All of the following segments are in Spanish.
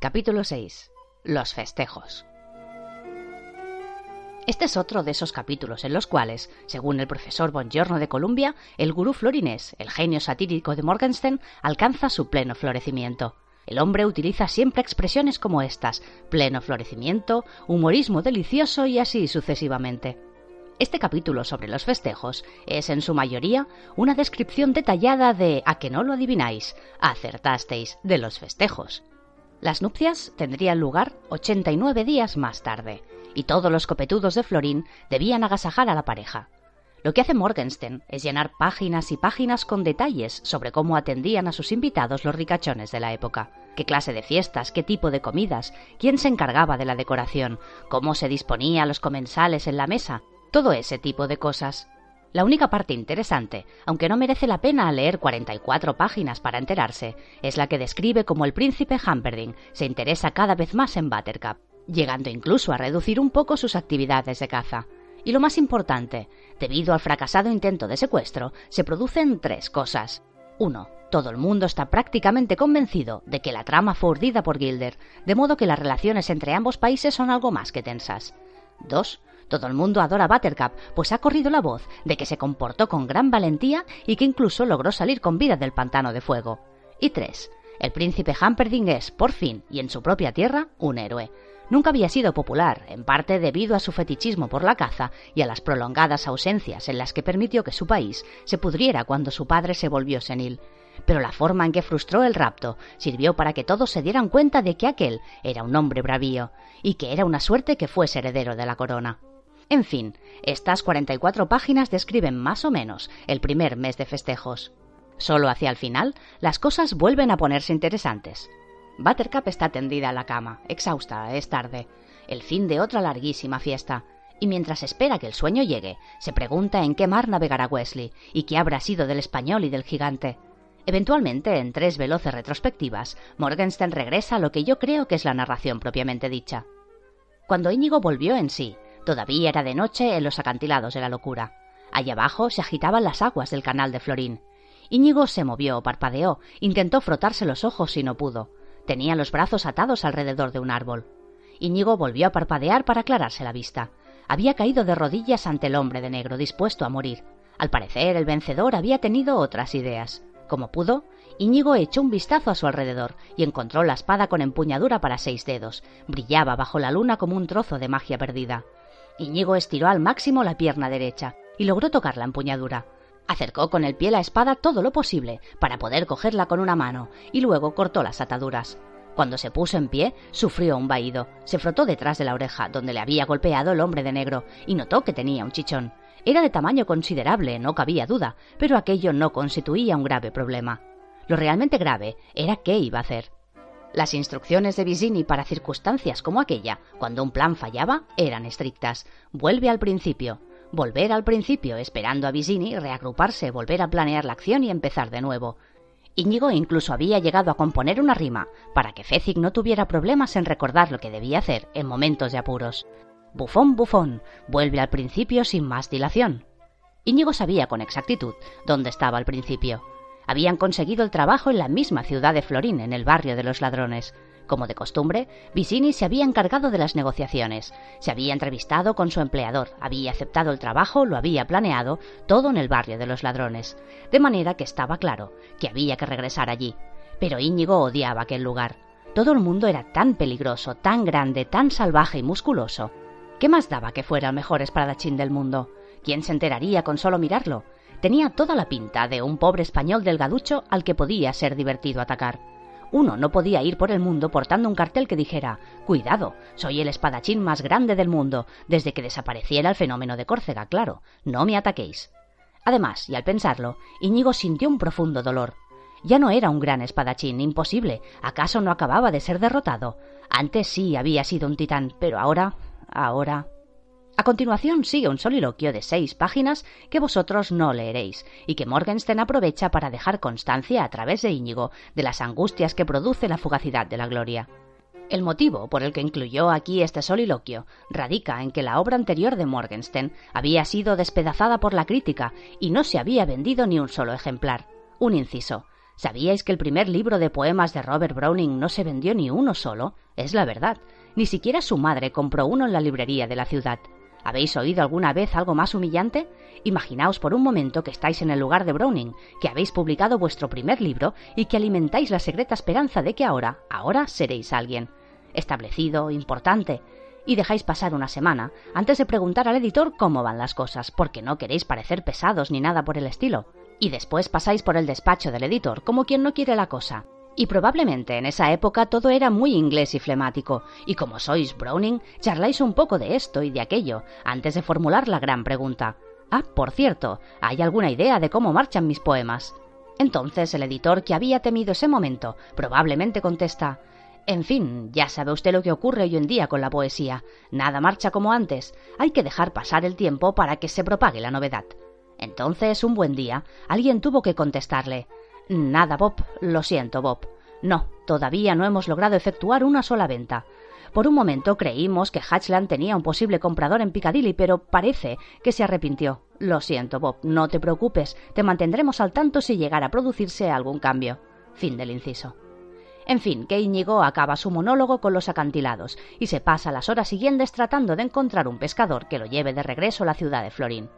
Capítulo 6. Los festejos. Este es otro de esos capítulos en los cuales, según el profesor Bongiorno de Columbia, el gurú florinés, el genio satírico de Morgenstern, alcanza su pleno florecimiento. El hombre utiliza siempre expresiones como estas, pleno florecimiento, humorismo delicioso y así sucesivamente. Este capítulo sobre los festejos es en su mayoría una descripción detallada de, a que no lo adivináis, acertasteis, de los festejos. Las nupcias tendrían lugar 89 días más tarde, y todos los copetudos de Florín debían agasajar a la pareja. Lo que hace Morgenstern es llenar páginas y páginas con detalles sobre cómo atendían a sus invitados los ricachones de la época, qué clase de fiestas, qué tipo de comidas, quién se encargaba de la decoración, cómo se disponía los comensales en la mesa, todo ese tipo de cosas. La única parte interesante, aunque no merece la pena leer 44 páginas para enterarse, es la que describe cómo el príncipe Humperdinck se interesa cada vez más en Buttercup, llegando incluso a reducir un poco sus actividades de caza. Y lo más importante, debido al fracasado intento de secuestro, se producen tres cosas. 1. Todo el mundo está prácticamente convencido de que la trama fue urdida por Gilder, de modo que las relaciones entre ambos países son algo más que tensas. 2. Todo el mundo adora Buttercup, pues ha corrido la voz de que se comportó con gran valentía y que incluso logró salir con vida del pantano de fuego. Y 3. El príncipe Humperdinck es, por fin, y en su propia tierra, un héroe. Nunca había sido popular, en parte debido a su fetichismo por la caza y a las prolongadas ausencias en las que permitió que su país se pudriera cuando su padre se volvió senil. Pero la forma en que frustró el rapto sirvió para que todos se dieran cuenta de que aquel era un hombre bravío, y que era una suerte que fuese heredero de la corona. En fin, estas 44 páginas describen más o menos el primer mes de festejos. Solo hacia el final, las cosas vuelven a ponerse interesantes. Buttercup está tendida a la cama, exhausta, es tarde, el fin de otra larguísima fiesta, y mientras espera que el sueño llegue, se pregunta en qué mar navegará Wesley y qué habrá sido del español y del gigante. Eventualmente, en tres veloces retrospectivas, Morgenstern regresa a lo que yo creo que es la narración propiamente dicha. Cuando Íñigo volvió en sí, Todavía era de noche en los acantilados de la locura. Allá abajo se agitaban las aguas del canal de Florín. Íñigo se movió, parpadeó, intentó frotarse los ojos y no pudo. Tenía los brazos atados alrededor de un árbol. Íñigo volvió a parpadear para aclararse la vista. Había caído de rodillas ante el hombre de negro, dispuesto a morir. Al parecer, el vencedor había tenido otras ideas. Como pudo, Íñigo echó un vistazo a su alrededor y encontró la espada con empuñadura para seis dedos. Brillaba bajo la luna como un trozo de magia perdida. Íñigo estiró al máximo la pierna derecha y logró tocar la empuñadura. Acercó con el pie la espada todo lo posible para poder cogerla con una mano y luego cortó las ataduras. Cuando se puso en pie, sufrió un vaído. Se frotó detrás de la oreja, donde le había golpeado el hombre de negro, y notó que tenía un chichón. Era de tamaño considerable, no cabía duda, pero aquello no constituía un grave problema. Lo realmente grave era qué iba a hacer. Las instrucciones de Visini para circunstancias como aquella, cuando un plan fallaba, eran estrictas. Vuelve al principio. Volver al principio, esperando a Visini, reagruparse, volver a planear la acción y empezar de nuevo. Íñigo incluso había llegado a componer una rima para que Fezig no tuviera problemas en recordar lo que debía hacer en momentos de apuros. Bufón, bufón, vuelve al principio sin más dilación. Íñigo sabía con exactitud dónde estaba el principio habían conseguido el trabajo en la misma ciudad de Florín, en el barrio de los ladrones. Como de costumbre, Vicini se había encargado de las negociaciones, se había entrevistado con su empleador, había aceptado el trabajo, lo había planeado, todo en el barrio de los ladrones, de manera que estaba claro que había que regresar allí. Pero Íñigo odiaba aquel lugar. Todo el mundo era tan peligroso, tan grande, tan salvaje y musculoso. ¿Qué más daba que fuera el mejor espadachín del mundo? ¿Quién se enteraría con solo mirarlo? Tenía toda la pinta de un pobre español delgaducho al que podía ser divertido atacar. Uno no podía ir por el mundo portando un cartel que dijera Cuidado, soy el espadachín más grande del mundo, desde que desapareciera el fenómeno de Córcega, claro, no me ataquéis. Además, y al pensarlo, Íñigo sintió un profundo dolor. Ya no era un gran espadachín, imposible. ¿Acaso no acababa de ser derrotado? Antes sí había sido un titán, pero ahora. ahora. A continuación sigue un soliloquio de seis páginas que vosotros no leeréis y que Morgenstern aprovecha para dejar constancia a través de Íñigo de las angustias que produce la fugacidad de la gloria. El motivo por el que incluyó aquí este soliloquio radica en que la obra anterior de Morgenstern había sido despedazada por la crítica y no se había vendido ni un solo ejemplar. Un inciso. ¿Sabíais que el primer libro de poemas de Robert Browning no se vendió ni uno solo? Es la verdad. Ni siquiera su madre compró uno en la librería de la ciudad. ¿Habéis oído alguna vez algo más humillante? Imaginaos por un momento que estáis en el lugar de Browning, que habéis publicado vuestro primer libro y que alimentáis la secreta esperanza de que ahora, ahora seréis alguien. Establecido, importante. Y dejáis pasar una semana antes de preguntar al editor cómo van las cosas, porque no queréis parecer pesados ni nada por el estilo. Y después pasáis por el despacho del editor como quien no quiere la cosa. Y probablemente en esa época todo era muy inglés y flemático, y como sois Browning, charláis un poco de esto y de aquello, antes de formular la gran pregunta. Ah, por cierto, ¿hay alguna idea de cómo marchan mis poemas? Entonces el editor, que había temido ese momento, probablemente contesta En fin, ya sabe usted lo que ocurre hoy en día con la poesía. Nada marcha como antes. Hay que dejar pasar el tiempo para que se propague la novedad. Entonces, un buen día, alguien tuvo que contestarle Nada, Bob. Lo siento, Bob. No, todavía no hemos logrado efectuar una sola venta. Por un momento creímos que Hatchland tenía un posible comprador en Piccadilly, pero parece que se arrepintió. Lo siento, Bob, no te preocupes, te mantendremos al tanto si llegara a producirse algún cambio. Fin del inciso. En fin, que Íñigo acaba su monólogo con los acantilados y se pasa las horas siguientes tratando de encontrar un pescador que lo lleve de regreso a la ciudad de Florín.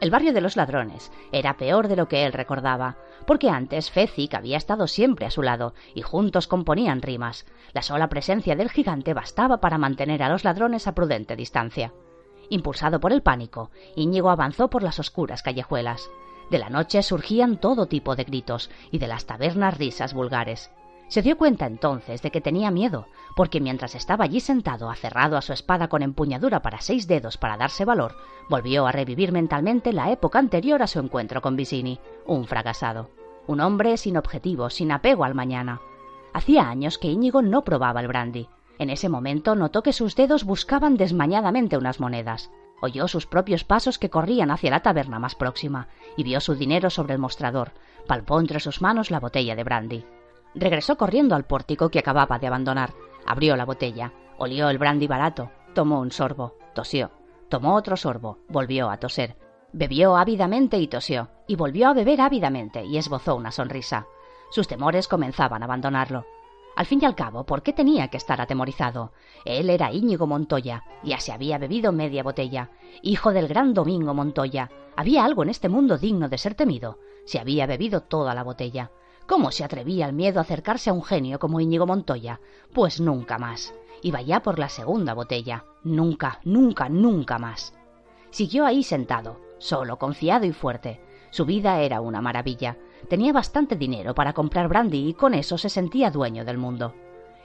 El barrio de los ladrones era peor de lo que él recordaba, porque antes Fezzik había estado siempre a su lado y juntos componían rimas. La sola presencia del gigante bastaba para mantener a los ladrones a prudente distancia. Impulsado por el pánico, Íñigo avanzó por las oscuras callejuelas. De la noche surgían todo tipo de gritos y de las tabernas risas vulgares. Se dio cuenta entonces de que tenía miedo, porque mientras estaba allí sentado, aferrado a su espada con empuñadura para seis dedos para darse valor, volvió a revivir mentalmente la época anterior a su encuentro con Vicini, un fracasado. Un hombre sin objetivo, sin apego al mañana. Hacía años que Íñigo no probaba el brandy. En ese momento notó que sus dedos buscaban desmañadamente unas monedas. Oyó sus propios pasos que corrían hacia la taberna más próxima y vio su dinero sobre el mostrador. Palpó entre sus manos la botella de brandy. Regresó corriendo al pórtico que acababa de abandonar. Abrió la botella, olió el brandy barato, tomó un sorbo, tosió, tomó otro sorbo, volvió a toser, bebió ávidamente y tosió, y volvió a beber ávidamente y esbozó una sonrisa. Sus temores comenzaban a abandonarlo. Al fin y al cabo, ¿por qué tenía que estar atemorizado? Él era Íñigo Montoya, ya se había bebido media botella, hijo del gran Domingo Montoya. ¿Había algo en este mundo digno de ser temido? Se había bebido toda la botella. ¿Cómo se atrevía el miedo a acercarse a un genio como Íñigo Montoya? Pues nunca más. Iba ya por la segunda botella. Nunca, nunca, nunca más. Siguió ahí sentado, solo, confiado y fuerte. Su vida era una maravilla. Tenía bastante dinero para comprar brandy y con eso se sentía dueño del mundo.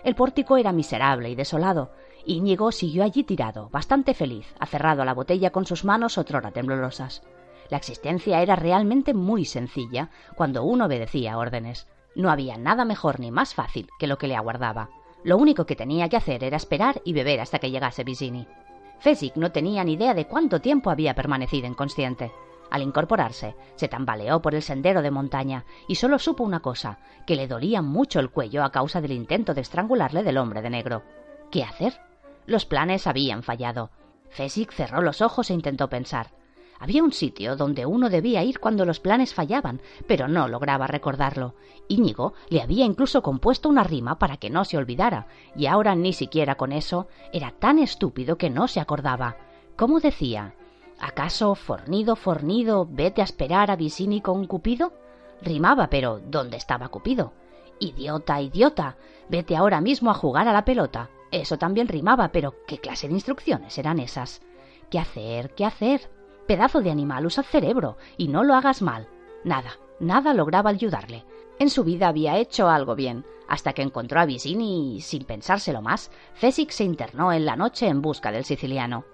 El pórtico era miserable y desolado. Íñigo siguió allí tirado, bastante feliz, aferrado a la botella con sus manos otrora temblorosas. La existencia era realmente muy sencilla cuando uno obedecía órdenes. No había nada mejor ni más fácil que lo que le aguardaba. Lo único que tenía que hacer era esperar y beber hasta que llegase Vicini. Fezzik no tenía ni idea de cuánto tiempo había permanecido inconsciente. Al incorporarse, se tambaleó por el sendero de montaña y solo supo una cosa, que le dolía mucho el cuello a causa del intento de estrangularle del hombre de negro. ¿Qué hacer? Los planes habían fallado. Fezzik cerró los ojos e intentó pensar. Había un sitio donde uno debía ir cuando los planes fallaban, pero no lograba recordarlo. Íñigo le había incluso compuesto una rima para que no se olvidara, y ahora ni siquiera con eso era tan estúpido que no se acordaba. ¿Cómo decía? ¿Acaso fornido, fornido, vete a esperar a Vicini con Cupido? Rimaba, pero ¿dónde estaba Cupido? Idiota, idiota, vete ahora mismo a jugar a la pelota. Eso también rimaba, pero ¿qué clase de instrucciones eran esas? ¿Qué hacer? ¿Qué hacer? Pedazo de animal, usa cerebro y no lo hagas mal. Nada, nada lograba ayudarle. En su vida había hecho algo bien, hasta que encontró a Vicini y, sin pensárselo más, Fezzik se internó en la noche en busca del siciliano.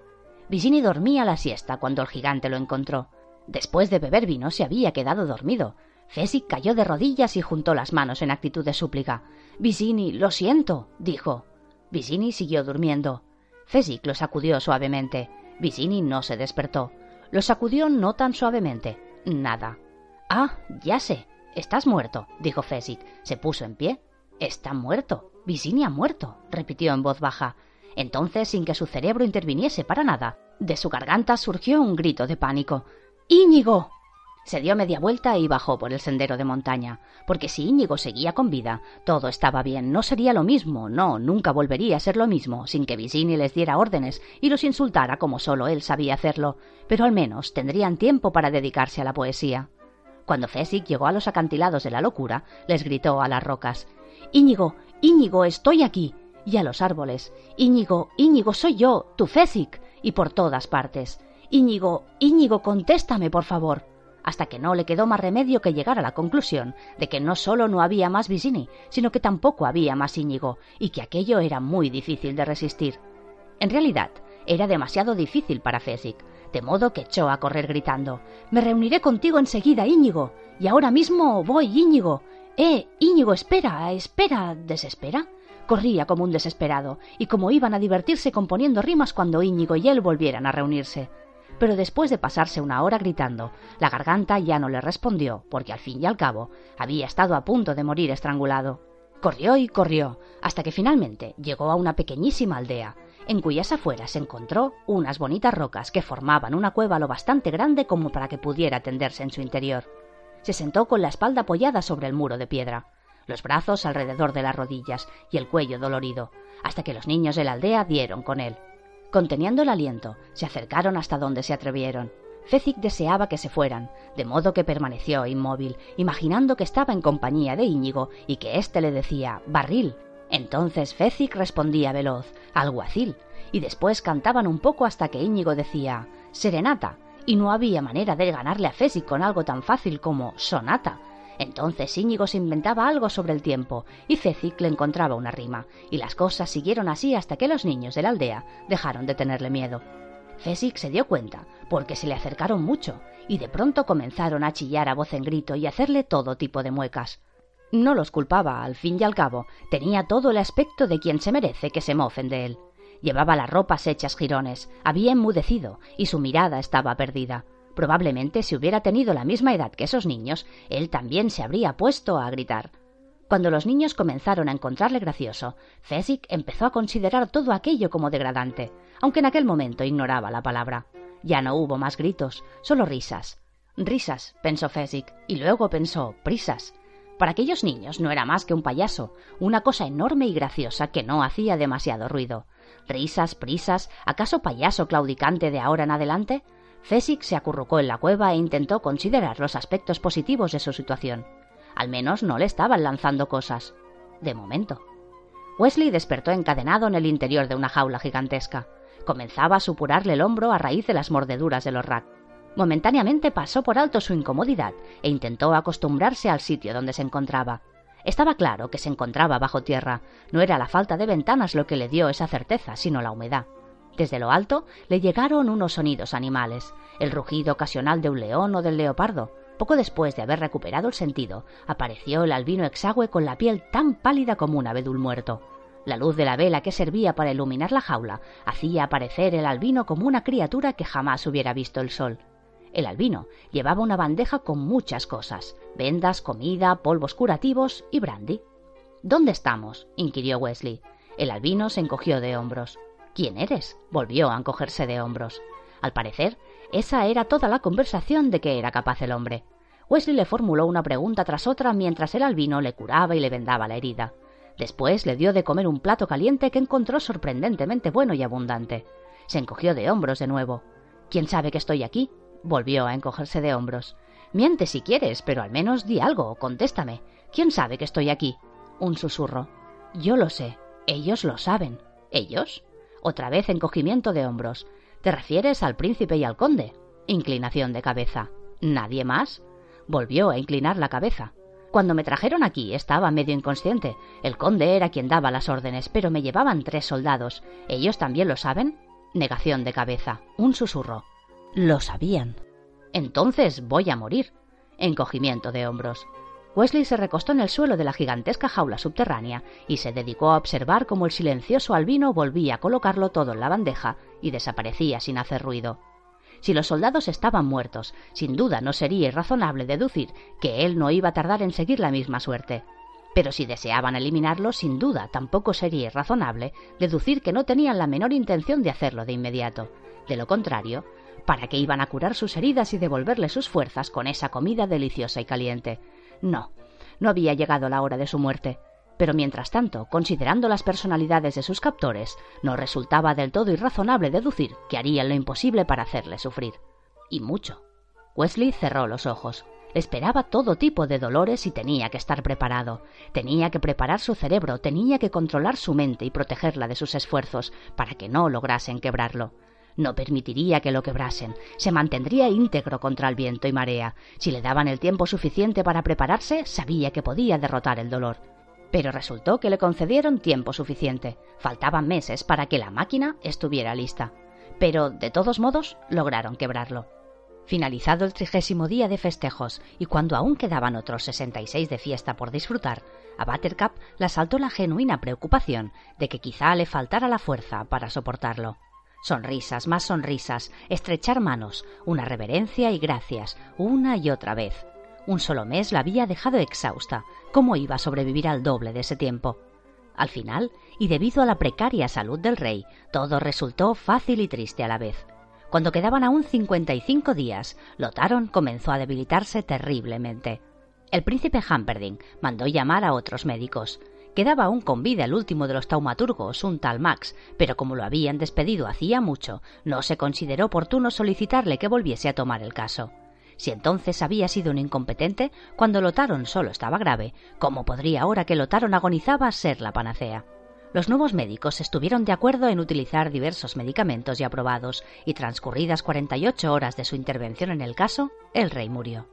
Vicini dormía la siesta cuando el gigante lo encontró. Después de beber vino se había quedado dormido. Fezzik cayó de rodillas y juntó las manos en actitud de súplica. Vicini, lo siento, dijo. Vicini siguió durmiendo. Fezzik lo sacudió suavemente. Vicini no se despertó. Lo sacudió no tan suavemente. Nada. Ah, ya sé. Estás muerto, dijo Fezzik. Se puso en pie. Está muerto. Vicini ha muerto, repitió en voz baja. Entonces, sin que su cerebro interviniese para nada, de su garganta surgió un grito de pánico. ¡Íñigo! Se dio media vuelta y bajó por el sendero de montaña, porque si Íñigo seguía con vida, todo estaba bien, no sería lo mismo, no, nunca volvería a ser lo mismo, sin que Visini les diera órdenes y los insultara como solo él sabía hacerlo, pero al menos tendrían tiempo para dedicarse a la poesía. Cuando Fesic llegó a los acantilados de la locura, les gritó a las rocas Íñigo, Íñigo, estoy aquí. y a los árboles Íñigo, Íñigo, soy yo, tu Fesic, y por todas partes. Íñigo, Íñigo, contéstame, por favor hasta que no le quedó más remedio que llegar a la conclusión de que no solo no había más Visini, sino que tampoco había más Íñigo, y que aquello era muy difícil de resistir. En realidad, era demasiado difícil para Fesic, de modo que echó a correr gritando Me reuniré contigo enseguida, Íñigo. Y ahora mismo voy, Íñigo. Eh, Íñigo, espera, espera. ¿Desespera? Corría como un desesperado, y como iban a divertirse componiendo rimas cuando Íñigo y él volvieran a reunirse pero después de pasarse una hora gritando, la garganta ya no le respondió, porque al fin y al cabo había estado a punto de morir estrangulado. Corrió y corrió, hasta que finalmente llegó a una pequeñísima aldea, en cuyas afueras encontró unas bonitas rocas que formaban una cueva lo bastante grande como para que pudiera tenderse en su interior. Se sentó con la espalda apoyada sobre el muro de piedra, los brazos alrededor de las rodillas y el cuello dolorido, hasta que los niños de la aldea dieron con él. Conteniendo el aliento, se acercaron hasta donde se atrevieron. Fecic deseaba que se fueran, de modo que permaneció inmóvil, imaginando que estaba en compañía de Íñigo y que éste le decía barril. Entonces Fecic respondía veloz, alguacil, y después cantaban un poco hasta que Íñigo decía serenata, y no había manera de ganarle a Fecic con algo tan fácil como sonata, entonces Íñigo se inventaba algo sobre el tiempo y Cecic le encontraba una rima, y las cosas siguieron así hasta que los niños de la aldea dejaron de tenerle miedo. Cecic se dio cuenta, porque se le acercaron mucho, y de pronto comenzaron a chillar a voz en grito y hacerle todo tipo de muecas. No los culpaba, al fin y al cabo, tenía todo el aspecto de quien se merece que se mofen de él. Llevaba las ropas hechas jirones, había enmudecido, y su mirada estaba perdida. Probablemente si hubiera tenido la misma edad que esos niños, él también se habría puesto a gritar. Cuando los niños comenzaron a encontrarle gracioso, Fesic empezó a considerar todo aquello como degradante, aunque en aquel momento ignoraba la palabra. Ya no hubo más gritos, solo risas. Risas, pensó Fesic, y luego pensó prisas. Para aquellos niños no era más que un payaso, una cosa enorme y graciosa que no hacía demasiado ruido. Risas, prisas, ¿acaso payaso claudicante de ahora en adelante? Césic se acurrucó en la cueva e intentó considerar los aspectos positivos de su situación. Al menos no le estaban lanzando cosas. De momento. Wesley despertó encadenado en el interior de una jaula gigantesca. Comenzaba a supurarle el hombro a raíz de las mordeduras de los rat. Momentáneamente pasó por alto su incomodidad e intentó acostumbrarse al sitio donde se encontraba. Estaba claro que se encontraba bajo tierra. No era la falta de ventanas lo que le dio esa certeza, sino la humedad. Desde lo alto le llegaron unos sonidos animales, el rugido ocasional de un león o del leopardo. Poco después de haber recuperado el sentido, apareció el albino exagüe con la piel tan pálida como un abedul muerto. La luz de la vela que servía para iluminar la jaula hacía aparecer el albino como una criatura que jamás hubiera visto el sol. El albino llevaba una bandeja con muchas cosas vendas, comida, polvos curativos y brandy. ¿Dónde estamos? inquirió Wesley. El albino se encogió de hombros. ¿Quién eres? volvió a encogerse de hombros. Al parecer, esa era toda la conversación de que era capaz el hombre. Wesley le formuló una pregunta tras otra mientras el albino le curaba y le vendaba la herida. Después le dio de comer un plato caliente que encontró sorprendentemente bueno y abundante. Se encogió de hombros de nuevo. ¿Quién sabe que estoy aquí? Volvió a encogerse de hombros. Miente si quieres, pero al menos di algo, contéstame. ¿Quién sabe que estoy aquí? Un susurro. Yo lo sé. Ellos lo saben. ¿Ellos? Otra vez encogimiento de hombros. ¿Te refieres al príncipe y al conde? Inclinación de cabeza. ¿Nadie más? Volvió a inclinar la cabeza. Cuando me trajeron aquí estaba medio inconsciente. El conde era quien daba las órdenes, pero me llevaban tres soldados. ¿Ellos también lo saben? Negación de cabeza. Un susurro. Lo sabían. Entonces voy a morir. Encogimiento de hombros. Wesley se recostó en el suelo de la gigantesca jaula subterránea y se dedicó a observar cómo el silencioso albino volvía a colocarlo todo en la bandeja y desaparecía sin hacer ruido. Si los soldados estaban muertos, sin duda no sería irrazonable deducir que él no iba a tardar en seguir la misma suerte. Pero si deseaban eliminarlo, sin duda tampoco sería irrazonable deducir que no tenían la menor intención de hacerlo de inmediato. De lo contrario, ¿Para qué iban a curar sus heridas y devolverle sus fuerzas con esa comida deliciosa y caliente? No, no había llegado la hora de su muerte. Pero mientras tanto, considerando las personalidades de sus captores, no resultaba del todo irrazonable deducir que harían lo imposible para hacerle sufrir. Y mucho. Wesley cerró los ojos. esperaba todo tipo de dolores y tenía que estar preparado. Tenía que preparar su cerebro, tenía que controlar su mente y protegerla de sus esfuerzos para que no lograsen quebrarlo. No permitiría que lo quebrasen. Se mantendría íntegro contra el viento y marea. Si le daban el tiempo suficiente para prepararse, sabía que podía derrotar el dolor. Pero resultó que le concedieron tiempo suficiente. Faltaban meses para que la máquina estuviera lista. Pero, de todos modos, lograron quebrarlo. Finalizado el trigésimo día de festejos y cuando aún quedaban otros sesenta y seis de fiesta por disfrutar, a Buttercup le asaltó la genuina preocupación de que quizá le faltara la fuerza para soportarlo. Sonrisas, más sonrisas, estrechar manos, una reverencia y gracias, una y otra vez. Un solo mes la había dejado exhausta. ¿Cómo iba a sobrevivir al doble de ese tiempo? Al final, y debido a la precaria salud del rey, todo resultó fácil y triste a la vez. Cuando quedaban aún 55 días, Lotaron comenzó a debilitarse terriblemente. El príncipe Hamperding mandó llamar a otros médicos. Quedaba aún con vida el último de los taumaturgos, un tal Max, pero como lo habían despedido hacía mucho, no se consideró oportuno solicitarle que volviese a tomar el caso. Si entonces había sido un incompetente, cuando Lotaron solo estaba grave, ¿cómo podría ahora que Lotaron agonizaba ser la panacea? Los nuevos médicos estuvieron de acuerdo en utilizar diversos medicamentos ya aprobados, y transcurridas 48 horas de su intervención en el caso, el rey murió.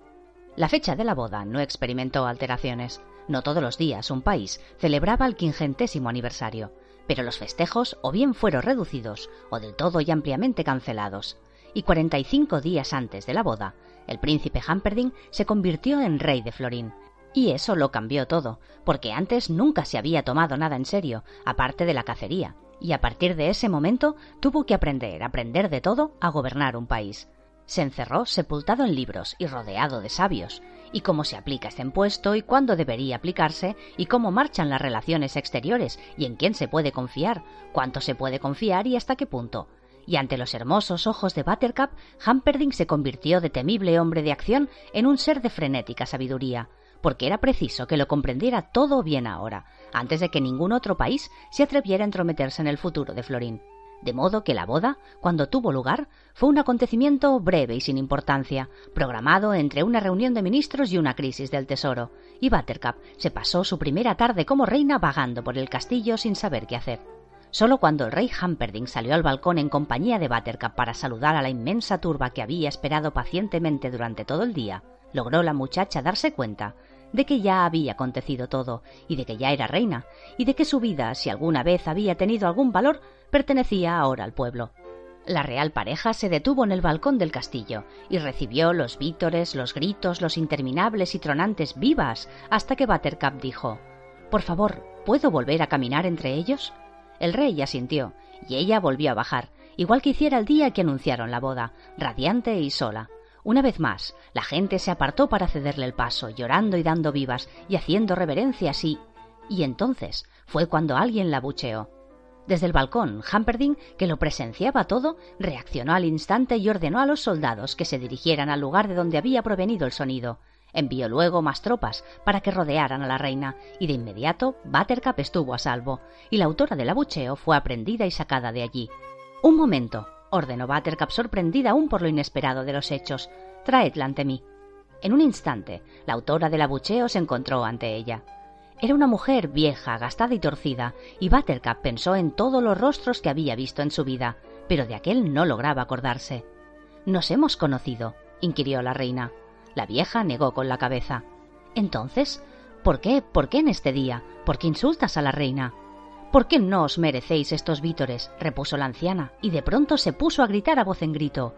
La fecha de la boda no experimentó alteraciones. No todos los días un país celebraba el quingentésimo aniversario, pero los festejos o bien fueron reducidos o del todo y ampliamente cancelados. Y 45 días antes de la boda, el príncipe Hamperding se convirtió en rey de Florín, y eso lo cambió todo, porque antes nunca se había tomado nada en serio, aparte de la cacería, y a partir de ese momento tuvo que aprender, aprender de todo, a gobernar un país. Se encerró sepultado en libros y rodeado de sabios, y cómo se aplica este impuesto y cuándo debería aplicarse, y cómo marchan las relaciones exteriores, y en quién se puede confiar, cuánto se puede confiar y hasta qué punto. Y ante los hermosos ojos de Buttercup, Hamperding se convirtió de temible hombre de acción en un ser de frenética sabiduría, porque era preciso que lo comprendiera todo bien ahora, antes de que ningún otro país se atreviera a entrometerse en el futuro de Florín. De modo que la boda, cuando tuvo lugar, fue un acontecimiento breve y sin importancia, programado entre una reunión de ministros y una crisis del tesoro, y Buttercup se pasó su primera tarde como reina vagando por el castillo sin saber qué hacer. Solo cuando el rey Hamperding salió al balcón en compañía de Buttercup para saludar a la inmensa turba que había esperado pacientemente durante todo el día, logró la muchacha darse cuenta de que ya había acontecido todo, y de que ya era reina, y de que su vida, si alguna vez había tenido algún valor, pertenecía ahora al pueblo. La real pareja se detuvo en el balcón del castillo y recibió los vítores, los gritos, los interminables y tronantes vivas, hasta que Buttercup dijo Por favor, ¿puedo volver a caminar entre ellos? El rey asintió, y ella volvió a bajar, igual que hiciera el día que anunciaron la boda, radiante y sola. Una vez más, la gente se apartó para cederle el paso, llorando y dando vivas, y haciendo reverencias y... Y entonces fue cuando alguien la bucheó. Desde el balcón, Hamperding, que lo presenciaba todo, reaccionó al instante y ordenó a los soldados que se dirigieran al lugar de donde había provenido el sonido. Envió luego más tropas para que rodearan a la reina, y de inmediato Buttercup estuvo a salvo, y la autora del abucheo fue aprendida y sacada de allí. Un momento, ordenó Buttercup sorprendida aún por lo inesperado de los hechos. Traedla ante mí. En un instante, la autora del abucheo se encontró ante ella. Era una mujer vieja, gastada y torcida, y Buttercup pensó en todos los rostros que había visto en su vida, pero de aquel no lograba acordarse. ¿Nos hemos conocido? inquirió la reina. La vieja negó con la cabeza. Entonces, ¿por qué? ¿Por qué en este día? ¿Por qué insultas a la reina? ¿Por qué no os merecéis estos vítores? repuso la anciana, y de pronto se puso a gritar a voz en grito.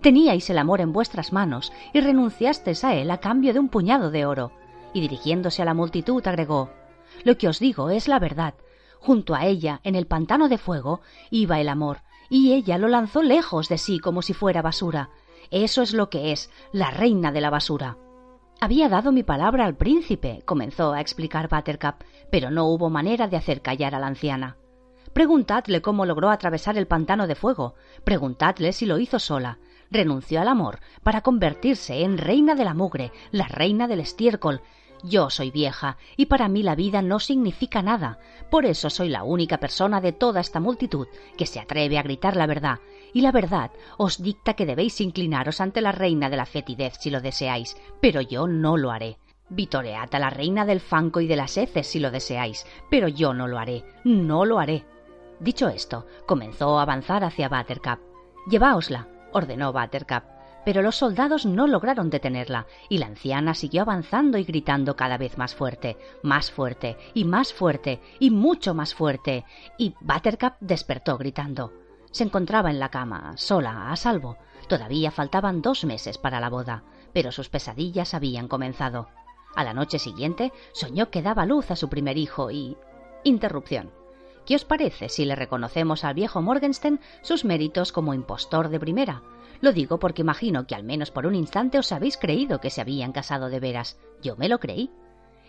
Teníais el amor en vuestras manos y renunciasteis a él a cambio de un puñado de oro. Y dirigiéndose a la multitud agregó Lo que os digo es la verdad. Junto a ella, en el pantano de fuego, iba el amor, y ella lo lanzó lejos de sí como si fuera basura. Eso es lo que es, la reina de la basura. Había dado mi palabra al príncipe, comenzó a explicar Buttercup, pero no hubo manera de hacer callar a la anciana. Preguntadle cómo logró atravesar el pantano de fuego. Preguntadle si lo hizo sola. renunció al amor para convertirse en reina de la mugre, la reina del estiércol. Yo soy vieja y para mí la vida no significa nada. Por eso soy la única persona de toda esta multitud que se atreve a gritar la verdad. Y la verdad os dicta que debéis inclinaros ante la reina de la fetidez si lo deseáis, pero yo no lo haré. Vitoread a la reina del fanco y de las heces si lo deseáis, pero yo no lo haré, no lo haré. Dicho esto, comenzó a avanzar hacia Buttercup. Lleváosla, ordenó Buttercup, pero los soldados no lograron detenerla, y la anciana siguió avanzando y gritando cada vez más fuerte, más fuerte, y más fuerte, y mucho más fuerte, y Buttercup despertó gritando. Se encontraba en la cama, sola, a salvo. Todavía faltaban dos meses para la boda, pero sus pesadillas habían comenzado. A la noche siguiente soñó que daba luz a su primer hijo y. Interrupción. ¿Qué os parece si le reconocemos al viejo Morgenstern sus méritos como impostor de primera? Lo digo porque imagino que al menos por un instante os habéis creído que se habían casado de veras. Yo me lo creí.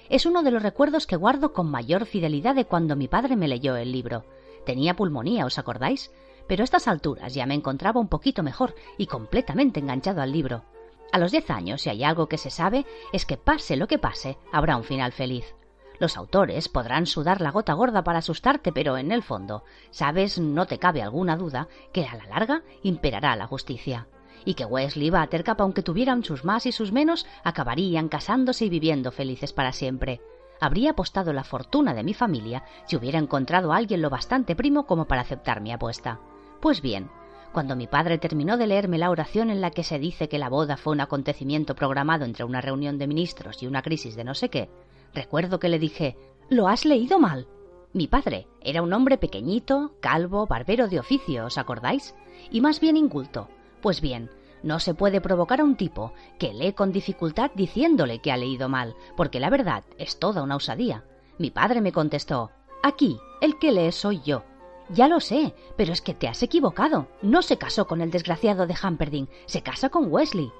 Es uno de los recuerdos que guardo con mayor fidelidad de cuando mi padre me leyó el libro. Tenía pulmonía, ¿os acordáis? Pero a estas alturas ya me encontraba un poquito mejor y completamente enganchado al libro. A los diez años, si hay algo que se sabe, es que pase lo que pase, habrá un final feliz. Los autores podrán sudar la gota gorda para asustarte, pero en el fondo, sabes, no te cabe alguna duda, que a la larga imperará la justicia. Y que Wesley Buttercup, aunque tuvieran sus más y sus menos, acabarían casándose y viviendo felices para siempre. Habría apostado la fortuna de mi familia si hubiera encontrado a alguien lo bastante primo como para aceptar mi apuesta. Pues bien, cuando mi padre terminó de leerme la oración en la que se dice que la boda fue un acontecimiento programado entre una reunión de ministros y una crisis de no sé qué, recuerdo que le dije Lo has leído mal. Mi padre era un hombre pequeñito, calvo, barbero de oficio, ¿os acordáis? Y más bien inculto. Pues bien, no se puede provocar a un tipo que lee con dificultad diciéndole que ha leído mal, porque la verdad es toda una osadía. Mi padre me contestó Aquí, el que lee soy yo. Ya lo sé, pero es que te has equivocado. No se casó con el desgraciado de Hamperdin, se casa con Wesley.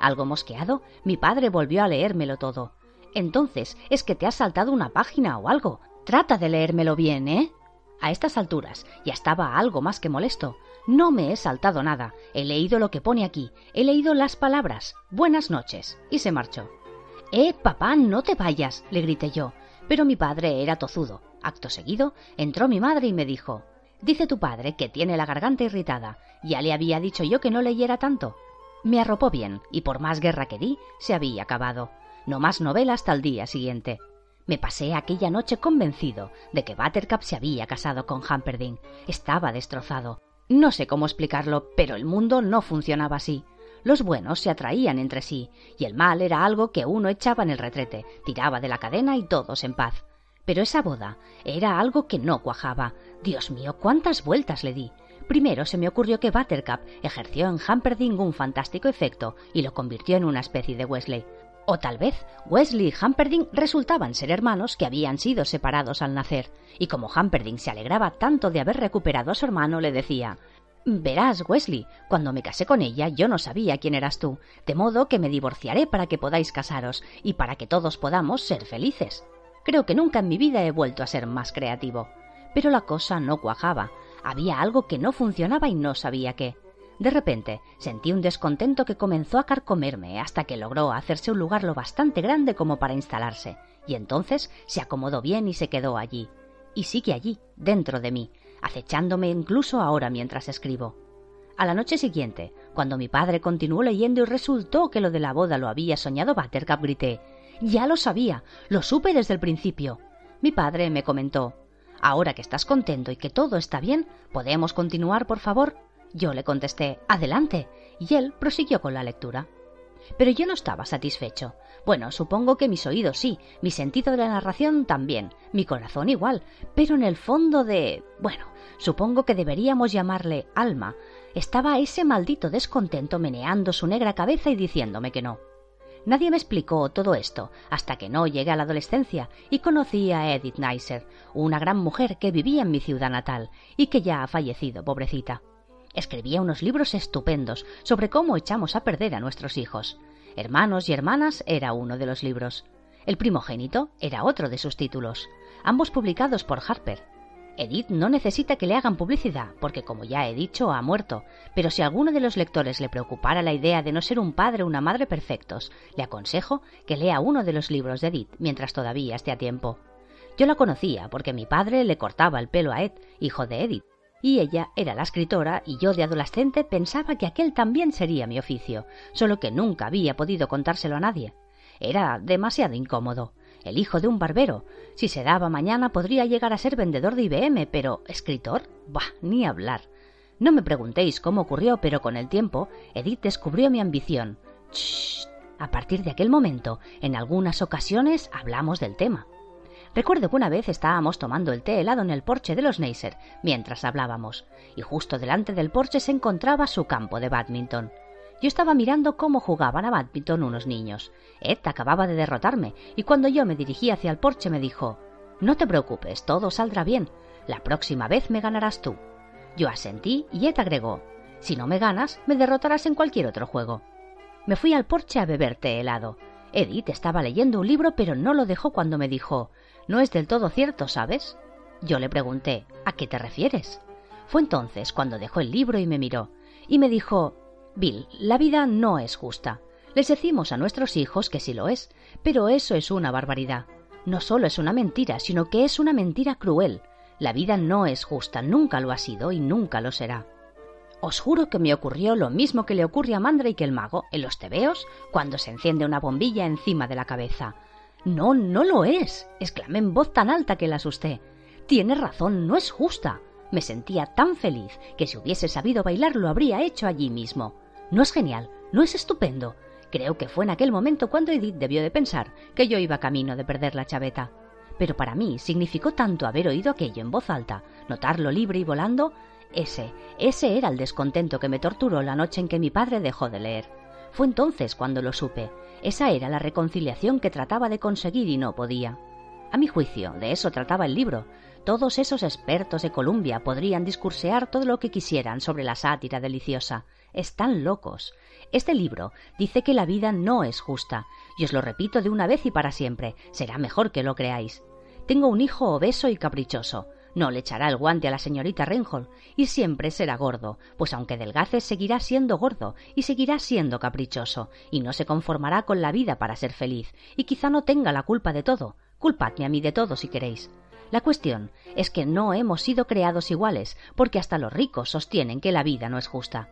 Algo mosqueado, mi padre volvió a leérmelo todo. Entonces, es que te has saltado una página o algo. Trata de leérmelo bien, ¿eh? A estas alturas ya estaba algo más que molesto. No me he saltado nada. He leído lo que pone aquí. He leído las palabras. Buenas noches. Y se marchó. Eh, papá, no te vayas, le grité yo. Pero mi padre era tozudo. Acto seguido, entró mi madre y me dijo Dice tu padre que tiene la garganta irritada. Ya le había dicho yo que no leyera tanto. Me arropó bien, y por más guerra que di, se había acabado. No más novela hasta el día siguiente. Me pasé aquella noche convencido de que Buttercup se había casado con Hamperdin. Estaba destrozado. No sé cómo explicarlo, pero el mundo no funcionaba así. Los buenos se atraían entre sí, y el mal era algo que uno echaba en el retrete, tiraba de la cadena y todos en paz. Pero esa boda era algo que no cuajaba. Dios mío, cuántas vueltas le di. Primero se me ocurrió que Buttercup ejerció en Hamperding un fantástico efecto y lo convirtió en una especie de Wesley. O tal vez Wesley y Hamperding resultaban ser hermanos que habían sido separados al nacer, y como Hamperding se alegraba tanto de haber recuperado a su hermano, le decía Verás, Wesley, cuando me casé con ella yo no sabía quién eras tú, de modo que me divorciaré para que podáis casaros y para que todos podamos ser felices. Creo que nunca en mi vida he vuelto a ser más creativo. Pero la cosa no cuajaba. Había algo que no funcionaba y no sabía qué. De repente sentí un descontento que comenzó a carcomerme hasta que logró hacerse un lugar lo bastante grande como para instalarse, y entonces se acomodó bien y se quedó allí. Y sigue allí, dentro de mí, acechándome incluso ahora mientras escribo. A la noche siguiente, cuando mi padre continuó leyendo y resultó que lo de la boda lo había soñado Buttercup, grité ya lo sabía, lo supe desde el principio. Mi padre me comentó Ahora que estás contento y que todo está bien, ¿podemos continuar, por favor? Yo le contesté Adelante. y él prosiguió con la lectura. Pero yo no estaba satisfecho. Bueno, supongo que mis oídos sí, mi sentido de la narración también, mi corazón igual, pero en el fondo de... bueno, supongo que deberíamos llamarle alma. Estaba ese maldito descontento meneando su negra cabeza y diciéndome que no. Nadie me explicó todo esto hasta que no llegué a la adolescencia y conocí a Edith Neisser, una gran mujer que vivía en mi ciudad natal y que ya ha fallecido, pobrecita. Escribía unos libros estupendos sobre cómo echamos a perder a nuestros hijos. Hermanos y hermanas era uno de los libros. El primogénito era otro de sus títulos, ambos publicados por Harper. Edith no necesita que le hagan publicidad, porque como ya he dicho, ha muerto, pero si a alguno de los lectores le preocupara la idea de no ser un padre o una madre perfectos, le aconsejo que lea uno de los libros de Edith mientras todavía esté a tiempo. Yo la conocía porque mi padre le cortaba el pelo a Ed, hijo de Edith, y ella era la escritora y yo de adolescente pensaba que aquel también sería mi oficio, solo que nunca había podido contárselo a nadie. Era demasiado incómodo el hijo de un barbero. Si se daba mañana podría llegar a ser vendedor de IBM, pero escritor, bah, ni hablar. No me preguntéis cómo ocurrió, pero con el tiempo Edith descubrió mi ambición. A partir de aquel momento, en algunas ocasiones hablamos del tema. Recuerdo que una vez estábamos tomando el té helado en el porche de los Neisser mientras hablábamos, y justo delante del porche se encontraba su campo de badminton. Yo estaba mirando cómo jugaban a badminton unos niños. Ed acababa de derrotarme, y cuando yo me dirigí hacia el porche me dijo No te preocupes, todo saldrá bien. La próxima vez me ganarás tú. Yo asentí y Ed agregó Si no me ganas, me derrotarás en cualquier otro juego. Me fui al porche a beber té helado. Edith estaba leyendo un libro, pero no lo dejó cuando me dijo No es del todo cierto, ¿sabes? Yo le pregunté ¿A qué te refieres? Fue entonces cuando dejó el libro y me miró, y me dijo Bill, la vida no es justa. Les decimos a nuestros hijos que sí lo es, pero eso es una barbaridad. No solo es una mentira, sino que es una mentira cruel. La vida no es justa, nunca lo ha sido y nunca lo será. Os juro que me ocurrió lo mismo que le ocurre a Mandrake el mago en los tebeos cuando se enciende una bombilla encima de la cabeza. No, no lo es, exclamé en voz tan alta que la asusté. Tiene razón, no es justa. Me sentía tan feliz que si hubiese sabido bailar lo habría hecho allí mismo. ¿No es genial? ¿No es estupendo? Creo que fue en aquel momento cuando Edith debió de pensar que yo iba camino de perder la chaveta. Pero para mí significó tanto haber oído aquello en voz alta, notarlo libre y volando. Ese, ese era el descontento que me torturó la noche en que mi padre dejó de leer. Fue entonces cuando lo supe. Esa era la reconciliación que trataba de conseguir y no podía. A mi juicio, de eso trataba el libro. Todos esos expertos de Columbia podrían discursear todo lo que quisieran sobre la sátira deliciosa, están locos. Este libro dice que la vida no es justa, y os lo repito de una vez y para siempre, será mejor que lo creáis. Tengo un hijo obeso y caprichoso. No le echará el guante a la señorita Reinhold, y siempre será gordo, pues aunque delgace seguirá siendo gordo y seguirá siendo caprichoso, y no se conformará con la vida para ser feliz, y quizá no tenga la culpa de todo. Culpadme a mí de todo si queréis. La cuestión es que no hemos sido creados iguales, porque hasta los ricos sostienen que la vida no es justa.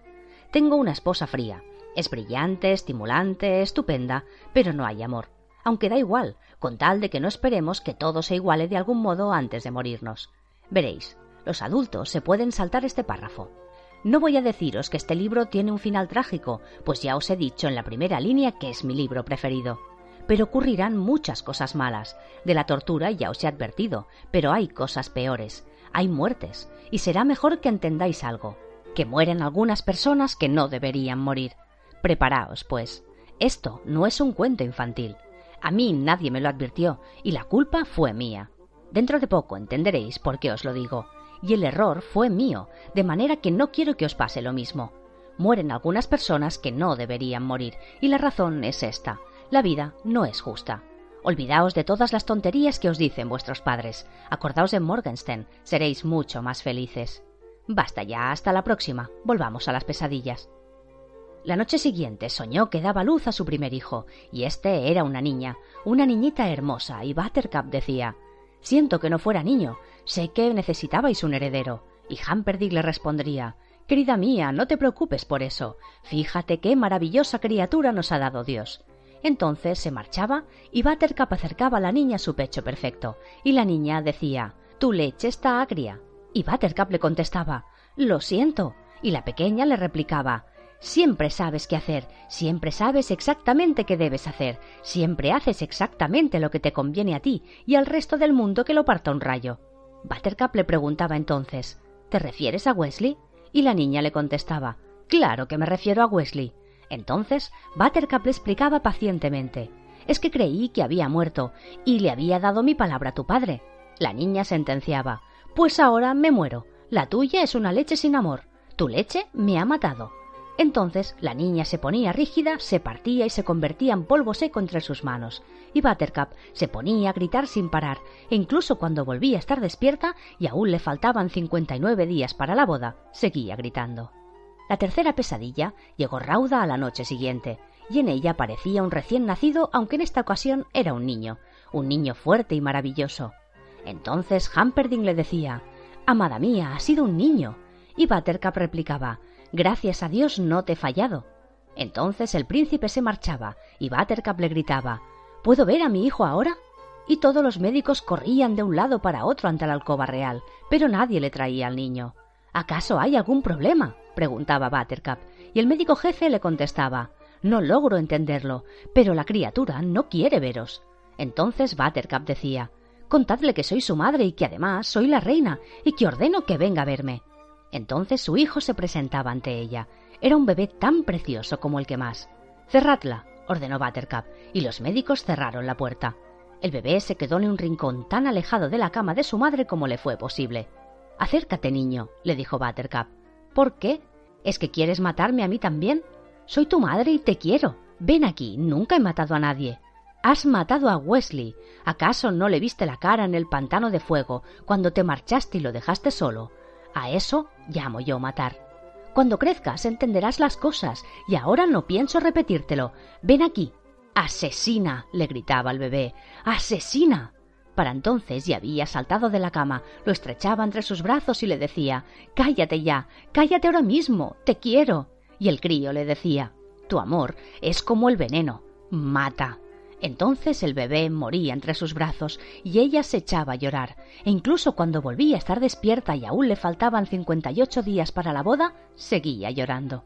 Tengo una esposa fría. Es brillante, estimulante, estupenda, pero no hay amor. Aunque da igual, con tal de que no esperemos que todo se iguale de algún modo antes de morirnos. Veréis, los adultos se pueden saltar este párrafo. No voy a deciros que este libro tiene un final trágico, pues ya os he dicho en la primera línea que es mi libro preferido. Pero ocurrirán muchas cosas malas. De la tortura ya os he advertido, pero hay cosas peores. Hay muertes, y será mejor que entendáis algo que mueren algunas personas que no deberían morir. Preparaos, pues. Esto no es un cuento infantil. A mí nadie me lo advirtió, y la culpa fue mía. Dentro de poco entenderéis por qué os lo digo. Y el error fue mío, de manera que no quiero que os pase lo mismo. Mueren algunas personas que no deberían morir, y la razón es esta. La vida no es justa. Olvidaos de todas las tonterías que os dicen vuestros padres. Acordaos de Morgenstern, seréis mucho más felices. Basta ya, hasta la próxima. Volvamos a las pesadillas. La noche siguiente soñó que daba luz a su primer hijo, y éste era una niña, una niñita hermosa, y Buttercup decía Siento que no fuera niño, sé que necesitabais un heredero. Y Hamperdick le respondría Querida mía, no te preocupes por eso. Fíjate qué maravillosa criatura nos ha dado Dios. Entonces se marchaba y Buttercup acercaba a la niña a su pecho perfecto, y la niña decía Tu leche está agria. Y Buttercup le contestaba Lo siento. Y la pequeña le replicaba Siempre sabes qué hacer, siempre sabes exactamente qué debes hacer, siempre haces exactamente lo que te conviene a ti y al resto del mundo que lo parta un rayo. Buttercup le preguntaba entonces ¿Te refieres a Wesley? Y la niña le contestaba Claro que me refiero a Wesley. Entonces Buttercup le explicaba pacientemente Es que creí que había muerto y le había dado mi palabra a tu padre. La niña sentenciaba pues ahora me muero. La tuya es una leche sin amor. Tu leche me ha matado. Entonces la niña se ponía rígida, se partía y se convertía en polvo seco entre sus manos, y Buttercup se ponía a gritar sin parar, e incluso cuando volvía a estar despierta y aún le faltaban cincuenta y nueve días para la boda, seguía gritando. La tercera pesadilla llegó rauda a la noche siguiente, y en ella parecía un recién nacido, aunque en esta ocasión era un niño, un niño fuerte y maravilloso. Entonces Humperdinck le decía Amada mía, ha sido un niño. Y Buttercup replicaba Gracias a Dios no te he fallado. Entonces el príncipe se marchaba y Buttercup le gritaba ¿Puedo ver a mi hijo ahora? Y todos los médicos corrían de un lado para otro ante la alcoba real, pero nadie le traía al niño. ¿Acaso hay algún problema? preguntaba Buttercup, y el médico jefe le contestaba No logro entenderlo, pero la criatura no quiere veros. Entonces Buttercup decía Contadle que soy su madre y que además soy la reina y que ordeno que venga a verme. Entonces su hijo se presentaba ante ella. Era un bebé tan precioso como el que más. Cerradla, ordenó Buttercup, y los médicos cerraron la puerta. El bebé se quedó en un rincón tan alejado de la cama de su madre como le fue posible. Acércate, niño, le dijo Buttercup. ¿Por qué? ¿Es que quieres matarme a mí también? Soy tu madre y te quiero. Ven aquí, nunca he matado a nadie. Has matado a Wesley. ¿Acaso no le viste la cara en el pantano de fuego cuando te marchaste y lo dejaste solo? A eso llamo yo matar. Cuando crezcas entenderás las cosas, y ahora no pienso repetírtelo. Ven aquí. Asesina. le gritaba el bebé. Asesina. Para entonces ya había saltado de la cama, lo estrechaba entre sus brazos y le decía Cállate ya, cállate ahora mismo, te quiero. Y el crío le decía Tu amor es como el veneno, mata. Entonces el bebé moría entre sus brazos y ella se echaba a llorar, e incluso cuando volvía a estar despierta y aún le faltaban cincuenta y ocho días para la boda, seguía llorando.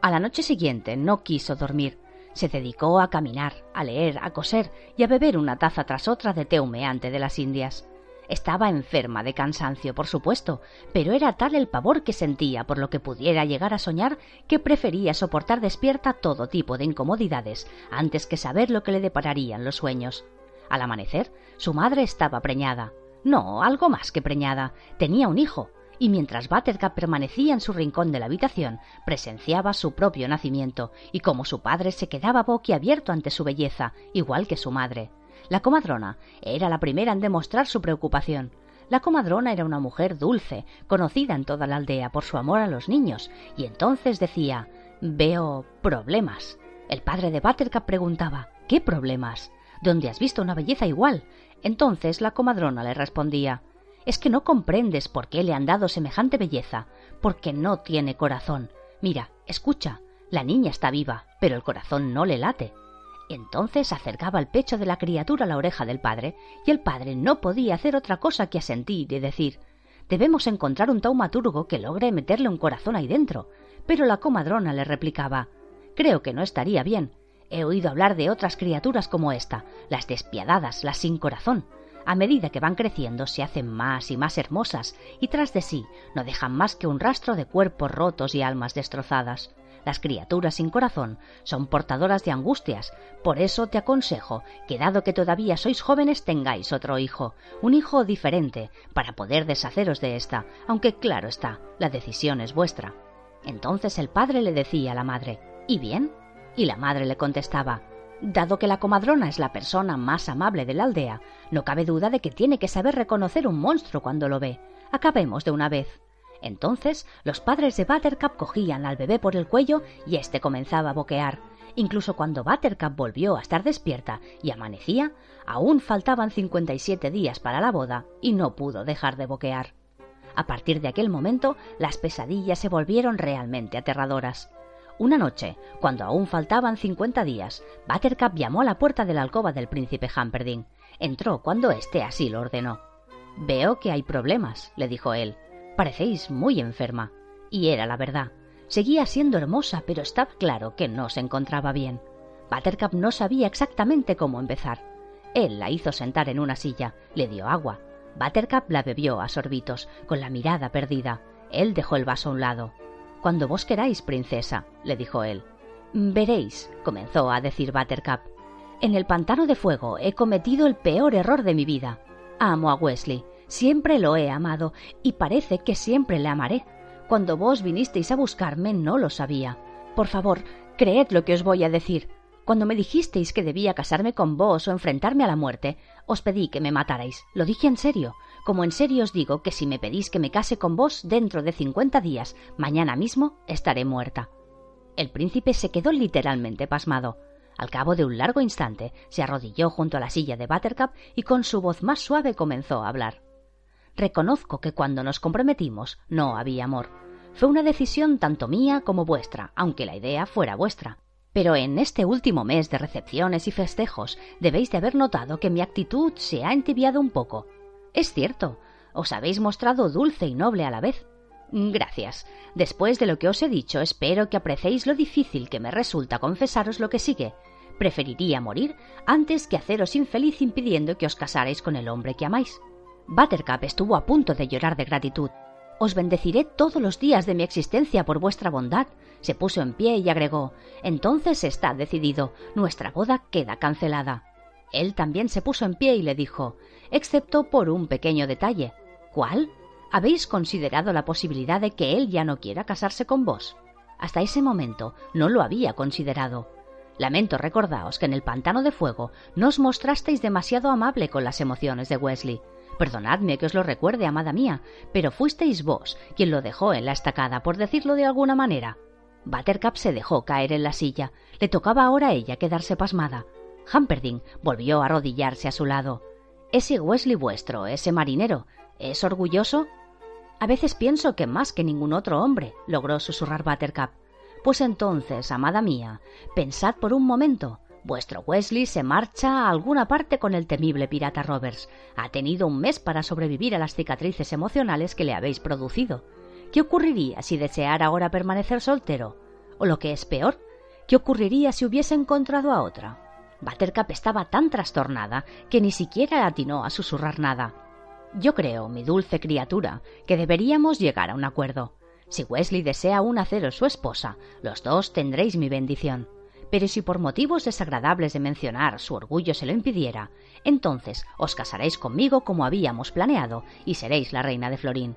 A la noche siguiente no quiso dormir. Se dedicó a caminar, a leer, a coser y a beber una taza tras otra de té humeante de las Indias. Estaba enferma de cansancio, por supuesto, pero era tal el pavor que sentía por lo que pudiera llegar a soñar que prefería soportar despierta todo tipo de incomodidades antes que saber lo que le depararían los sueños. Al amanecer, su madre estaba preñada. No, algo más que preñada. Tenía un hijo, y mientras Buttercup permanecía en su rincón de la habitación, presenciaba su propio nacimiento, y como su padre se quedaba boquiabierto ante su belleza, igual que su madre. La comadrona era la primera en demostrar su preocupación. La comadrona era una mujer dulce, conocida en toda la aldea por su amor a los niños, y entonces decía Veo problemas. El padre de Buttercup preguntaba ¿Qué problemas? ¿Dónde has visto una belleza igual? Entonces la comadrona le respondía Es que no comprendes por qué le han dado semejante belleza, porque no tiene corazón. Mira, escucha, la niña está viva, pero el corazón no le late. Entonces acercaba el pecho de la criatura a la oreja del padre, y el padre no podía hacer otra cosa que asentir y decir Debemos encontrar un taumaturgo que logre meterle un corazón ahí dentro. Pero la comadrona le replicaba Creo que no estaría bien. He oído hablar de otras criaturas como esta, las despiadadas, las sin corazón. A medida que van creciendo se hacen más y más hermosas, y tras de sí no dejan más que un rastro de cuerpos rotos y almas destrozadas. Las criaturas sin corazón son portadoras de angustias. Por eso te aconsejo que, dado que todavía sois jóvenes, tengáis otro hijo, un hijo diferente, para poder deshaceros de esta, aunque claro está, la decisión es vuestra. Entonces el padre le decía a la madre, ¿Y bien? Y la madre le contestaba, Dado que la comadrona es la persona más amable de la aldea, no cabe duda de que tiene que saber reconocer un monstruo cuando lo ve. Acabemos de una vez. Entonces los padres de Buttercup cogían al bebé por el cuello y éste comenzaba a boquear. Incluso cuando Buttercup volvió a estar despierta y amanecía, aún faltaban 57 días para la boda y no pudo dejar de boquear. A partir de aquel momento, las pesadillas se volvieron realmente aterradoras. Una noche, cuando aún faltaban 50 días, Buttercup llamó a la puerta de la alcoba del príncipe Humperdinck. Entró cuando éste así lo ordenó. Veo que hay problemas, le dijo él. Parecéis muy enferma. Y era la verdad. Seguía siendo hermosa, pero estaba claro que no se encontraba bien. Buttercup no sabía exactamente cómo empezar. Él la hizo sentar en una silla, le dio agua. Buttercup la bebió a sorbitos, con la mirada perdida. Él dejó el vaso a un lado. Cuando vos queráis, princesa, le dijo él. Veréis, comenzó a decir Buttercup. En el pantano de fuego he cometido el peor error de mi vida. Amo a Wesley. Siempre lo he amado y parece que siempre le amaré. Cuando vos vinisteis a buscarme no lo sabía. Por favor, creed lo que os voy a decir. Cuando me dijisteis que debía casarme con vos o enfrentarme a la muerte, os pedí que me matarais. Lo dije en serio. Como en serio os digo que si me pedís que me case con vos dentro de cincuenta días, mañana mismo estaré muerta. El príncipe se quedó literalmente pasmado. Al cabo de un largo instante, se arrodilló junto a la silla de Buttercup y con su voz más suave comenzó a hablar. Reconozco que cuando nos comprometimos no había amor. Fue una decisión tanto mía como vuestra, aunque la idea fuera vuestra. Pero en este último mes de recepciones y festejos debéis de haber notado que mi actitud se ha entibiado un poco. Es cierto, os habéis mostrado dulce y noble a la vez. Gracias. Después de lo que os he dicho, espero que apreciéis lo difícil que me resulta confesaros lo que sigue. Preferiría morir antes que haceros infeliz impidiendo que os casarais con el hombre que amáis. Buttercup estuvo a punto de llorar de gratitud. Os bendeciré todos los días de mi existencia por vuestra bondad. Se puso en pie y agregó Entonces está decidido. Nuestra boda queda cancelada. Él también se puso en pie y le dijo excepto por un pequeño detalle. ¿Cuál? ¿Habéis considerado la posibilidad de que él ya no quiera casarse con vos? Hasta ese momento no lo había considerado. Lamento recordaos que en el pantano de fuego no os mostrasteis demasiado amable con las emociones de Wesley. Perdonadme que os lo recuerde, amada mía, pero fuisteis vos quien lo dejó en la estacada, por decirlo de alguna manera. Buttercup se dejó caer en la silla. Le tocaba ahora a ella quedarse pasmada. Humperdinck volvió a arrodillarse a su lado. Ese Wesley vuestro, ese marinero, ¿es orgulloso? A veces pienso que más que ningún otro hombre, logró susurrar Buttercup. Pues entonces, amada mía, pensad por un momento. Vuestro Wesley se marcha a alguna parte con el temible pirata Roberts. Ha tenido un mes para sobrevivir a las cicatrices emocionales que le habéis producido. ¿Qué ocurriría si deseara ahora permanecer soltero? O lo que es peor, ¿qué ocurriría si hubiese encontrado a otra? Buttercup estaba tan trastornada que ni siquiera atinó a susurrar nada. Yo creo, mi dulce criatura, que deberíamos llegar a un acuerdo. Si Wesley desea aún haceros su esposa, los dos tendréis mi bendición pero si por motivos desagradables de mencionar su orgullo se lo impidiera, entonces os casaréis conmigo como habíamos planeado y seréis la reina de Florín.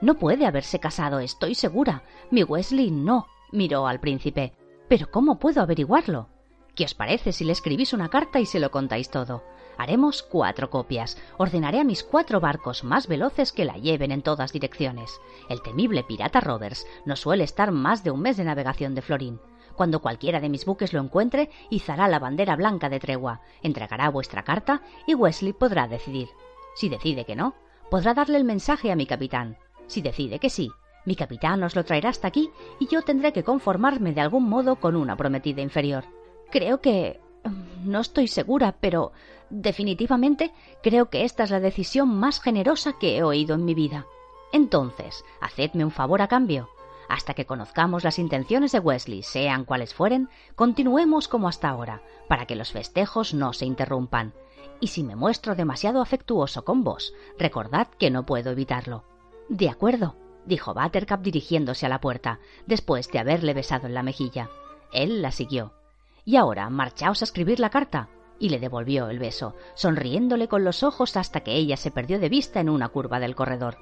No puede haberse casado, estoy segura. Mi Wesley no, miró al príncipe. Pero ¿cómo puedo averiguarlo? ¿Qué os parece si le escribís una carta y se lo contáis todo? Haremos cuatro copias. Ordenaré a mis cuatro barcos más veloces que la lleven en todas direcciones. El temible pirata Roberts no suele estar más de un mes de navegación de Florín. Cuando cualquiera de mis buques lo encuentre, izará la bandera blanca de tregua, entregará vuestra carta y Wesley podrá decidir. Si decide que no, podrá darle el mensaje a mi capitán. Si decide que sí, mi capitán os lo traerá hasta aquí y yo tendré que conformarme de algún modo con una prometida inferior. Creo que... Mm, no estoy segura, pero definitivamente creo que esta es la decisión más generosa que he oído en mi vida. Entonces, hacedme un favor a cambio. Hasta que conozcamos las intenciones de Wesley, sean cuales fueren, continuemos como hasta ahora, para que los festejos no se interrumpan. Y si me muestro demasiado afectuoso con vos, recordad que no puedo evitarlo. De acuerdo, dijo Buttercup dirigiéndose a la puerta, después de haberle besado en la mejilla. Él la siguió. Y ahora marchaos a escribir la carta. Y le devolvió el beso, sonriéndole con los ojos hasta que ella se perdió de vista en una curva del corredor.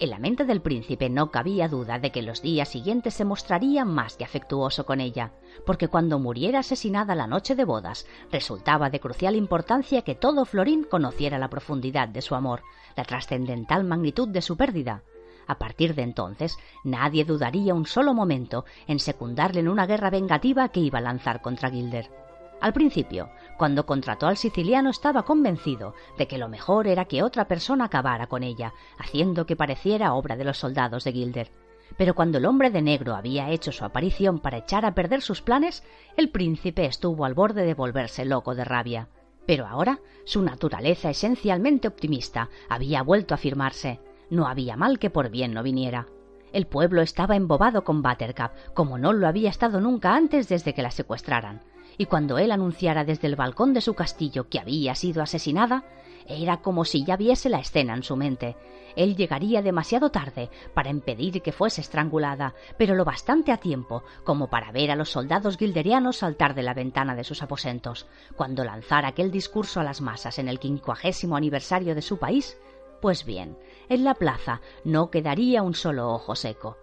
En la mente del príncipe no cabía duda de que los días siguientes se mostraría más que afectuoso con ella, porque cuando muriera asesinada la noche de bodas, resultaba de crucial importancia que todo Florín conociera la profundidad de su amor, la trascendental magnitud de su pérdida. A partir de entonces, nadie dudaría un solo momento en secundarle en una guerra vengativa que iba a lanzar contra Gilder. Al principio, cuando contrató al siciliano estaba convencido de que lo mejor era que otra persona acabara con ella, haciendo que pareciera obra de los soldados de Gilder. Pero cuando el hombre de negro había hecho su aparición para echar a perder sus planes, el príncipe estuvo al borde de volverse loco de rabia. Pero ahora su naturaleza esencialmente optimista había vuelto a afirmarse. No había mal que por bien no viniera. El pueblo estaba embobado con Buttercup, como no lo había estado nunca antes desde que la secuestraran y cuando él anunciara desde el balcón de su castillo que había sido asesinada, era como si ya viese la escena en su mente. Él llegaría demasiado tarde para impedir que fuese estrangulada, pero lo bastante a tiempo como para ver a los soldados guilderianos saltar de la ventana de sus aposentos, cuando lanzara aquel discurso a las masas en el quincuagésimo aniversario de su país. Pues bien, en la plaza no quedaría un solo ojo seco.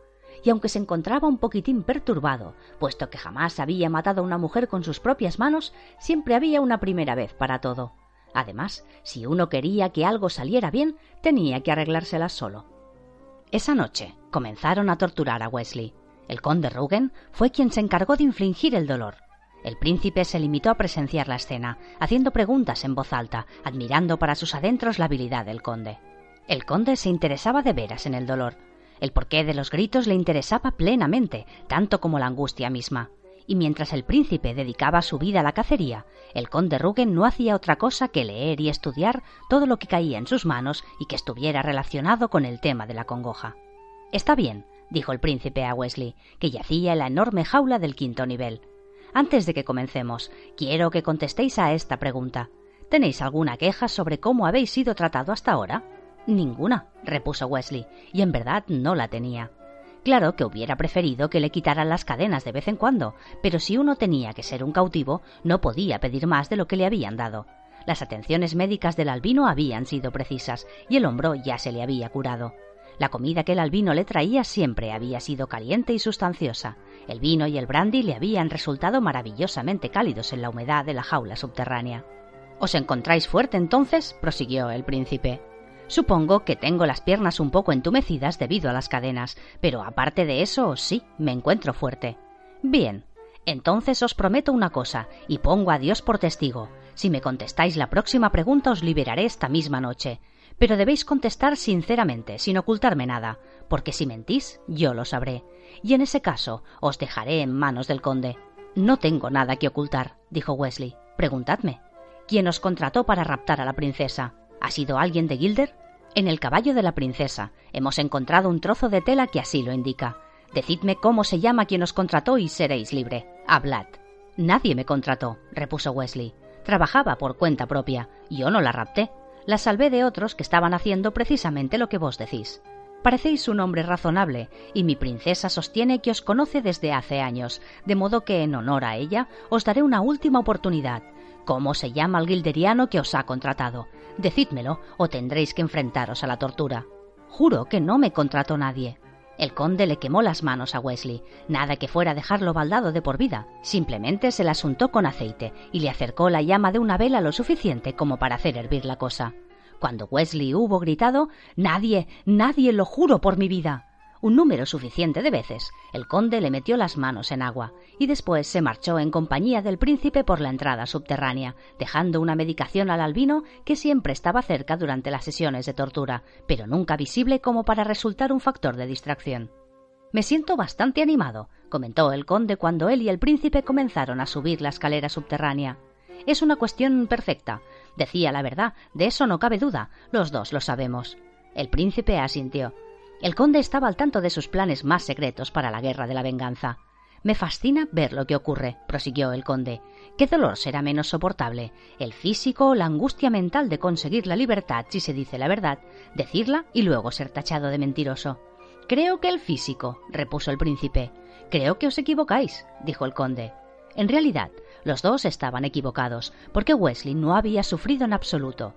Y aunque se encontraba un poquitín perturbado, puesto que jamás había matado a una mujer con sus propias manos, siempre había una primera vez para todo. Además, si uno quería que algo saliera bien, tenía que arreglárselas solo. Esa noche comenzaron a torturar a Wesley. El conde Rugen fue quien se encargó de infligir el dolor. El príncipe se limitó a presenciar la escena, haciendo preguntas en voz alta, admirando para sus adentros la habilidad del conde. El conde se interesaba de veras en el dolor. El porqué de los gritos le interesaba plenamente, tanto como la angustia misma. Y mientras el príncipe dedicaba su vida a la cacería, el conde Rugen no hacía otra cosa que leer y estudiar todo lo que caía en sus manos y que estuviera relacionado con el tema de la congoja. Está bien, dijo el príncipe a Wesley, que yacía en la enorme jaula del quinto nivel. Antes de que comencemos, quiero que contestéis a esta pregunta. ¿Tenéis alguna queja sobre cómo habéis sido tratado hasta ahora? Ninguna, repuso Wesley, y en verdad no la tenía. Claro que hubiera preferido que le quitaran las cadenas de vez en cuando, pero si uno tenía que ser un cautivo, no podía pedir más de lo que le habían dado. Las atenciones médicas del albino habían sido precisas, y el hombro ya se le había curado. La comida que el albino le traía siempre había sido caliente y sustanciosa. El vino y el brandy le habían resultado maravillosamente cálidos en la humedad de la jaula subterránea. ¿Os encontráis fuerte entonces? prosiguió el príncipe. Supongo que tengo las piernas un poco entumecidas debido a las cadenas, pero aparte de eso, sí, me encuentro fuerte. Bien, entonces os prometo una cosa, y pongo a Dios por testigo. Si me contestáis la próxima pregunta os liberaré esta misma noche. Pero debéis contestar sinceramente, sin ocultarme nada, porque si mentís, yo lo sabré. Y en ese caso, os dejaré en manos del conde. No tengo nada que ocultar, dijo Wesley. Preguntadme. ¿Quién os contrató para raptar a la princesa? ¿Ha sido alguien de Gilder? En el caballo de la princesa hemos encontrado un trozo de tela que así lo indica. Decidme cómo se llama quien os contrató y seréis libre. Hablad. Nadie me contrató, repuso Wesley. Trabajaba por cuenta propia. Yo no la rapté. La salvé de otros que estaban haciendo precisamente lo que vos decís. Parecéis un hombre razonable, y mi princesa sostiene que os conoce desde hace años, de modo que, en honor a ella, os daré una última oportunidad. ¿Cómo se llama el guilderiano que os ha contratado? Decídmelo, o tendréis que enfrentaros a la tortura. Juro que no me contrató nadie. El conde le quemó las manos a Wesley, nada que fuera dejarlo baldado de por vida. Simplemente se las untó con aceite y le acercó la llama de una vela lo suficiente como para hacer hervir la cosa. Cuando Wesley hubo gritado Nadie, nadie, lo juro por mi vida un número suficiente de veces, el conde le metió las manos en agua y después se marchó en compañía del príncipe por la entrada subterránea, dejando una medicación al albino que siempre estaba cerca durante las sesiones de tortura, pero nunca visible como para resultar un factor de distracción. Me siento bastante animado, comentó el conde cuando él y el príncipe comenzaron a subir la escalera subterránea. Es una cuestión perfecta. Decía la verdad, de eso no cabe duda, los dos lo sabemos. El príncipe asintió. El conde estaba al tanto de sus planes más secretos para la guerra de la venganza. Me fascina ver lo que ocurre, prosiguió el conde. ¿Qué dolor será menos soportable? ¿El físico o la angustia mental de conseguir la libertad si se dice la verdad, decirla y luego ser tachado de mentiroso? Creo que el físico, repuso el príncipe. Creo que os equivocáis, dijo el conde. En realidad, los dos estaban equivocados, porque Wesley no había sufrido en absoluto.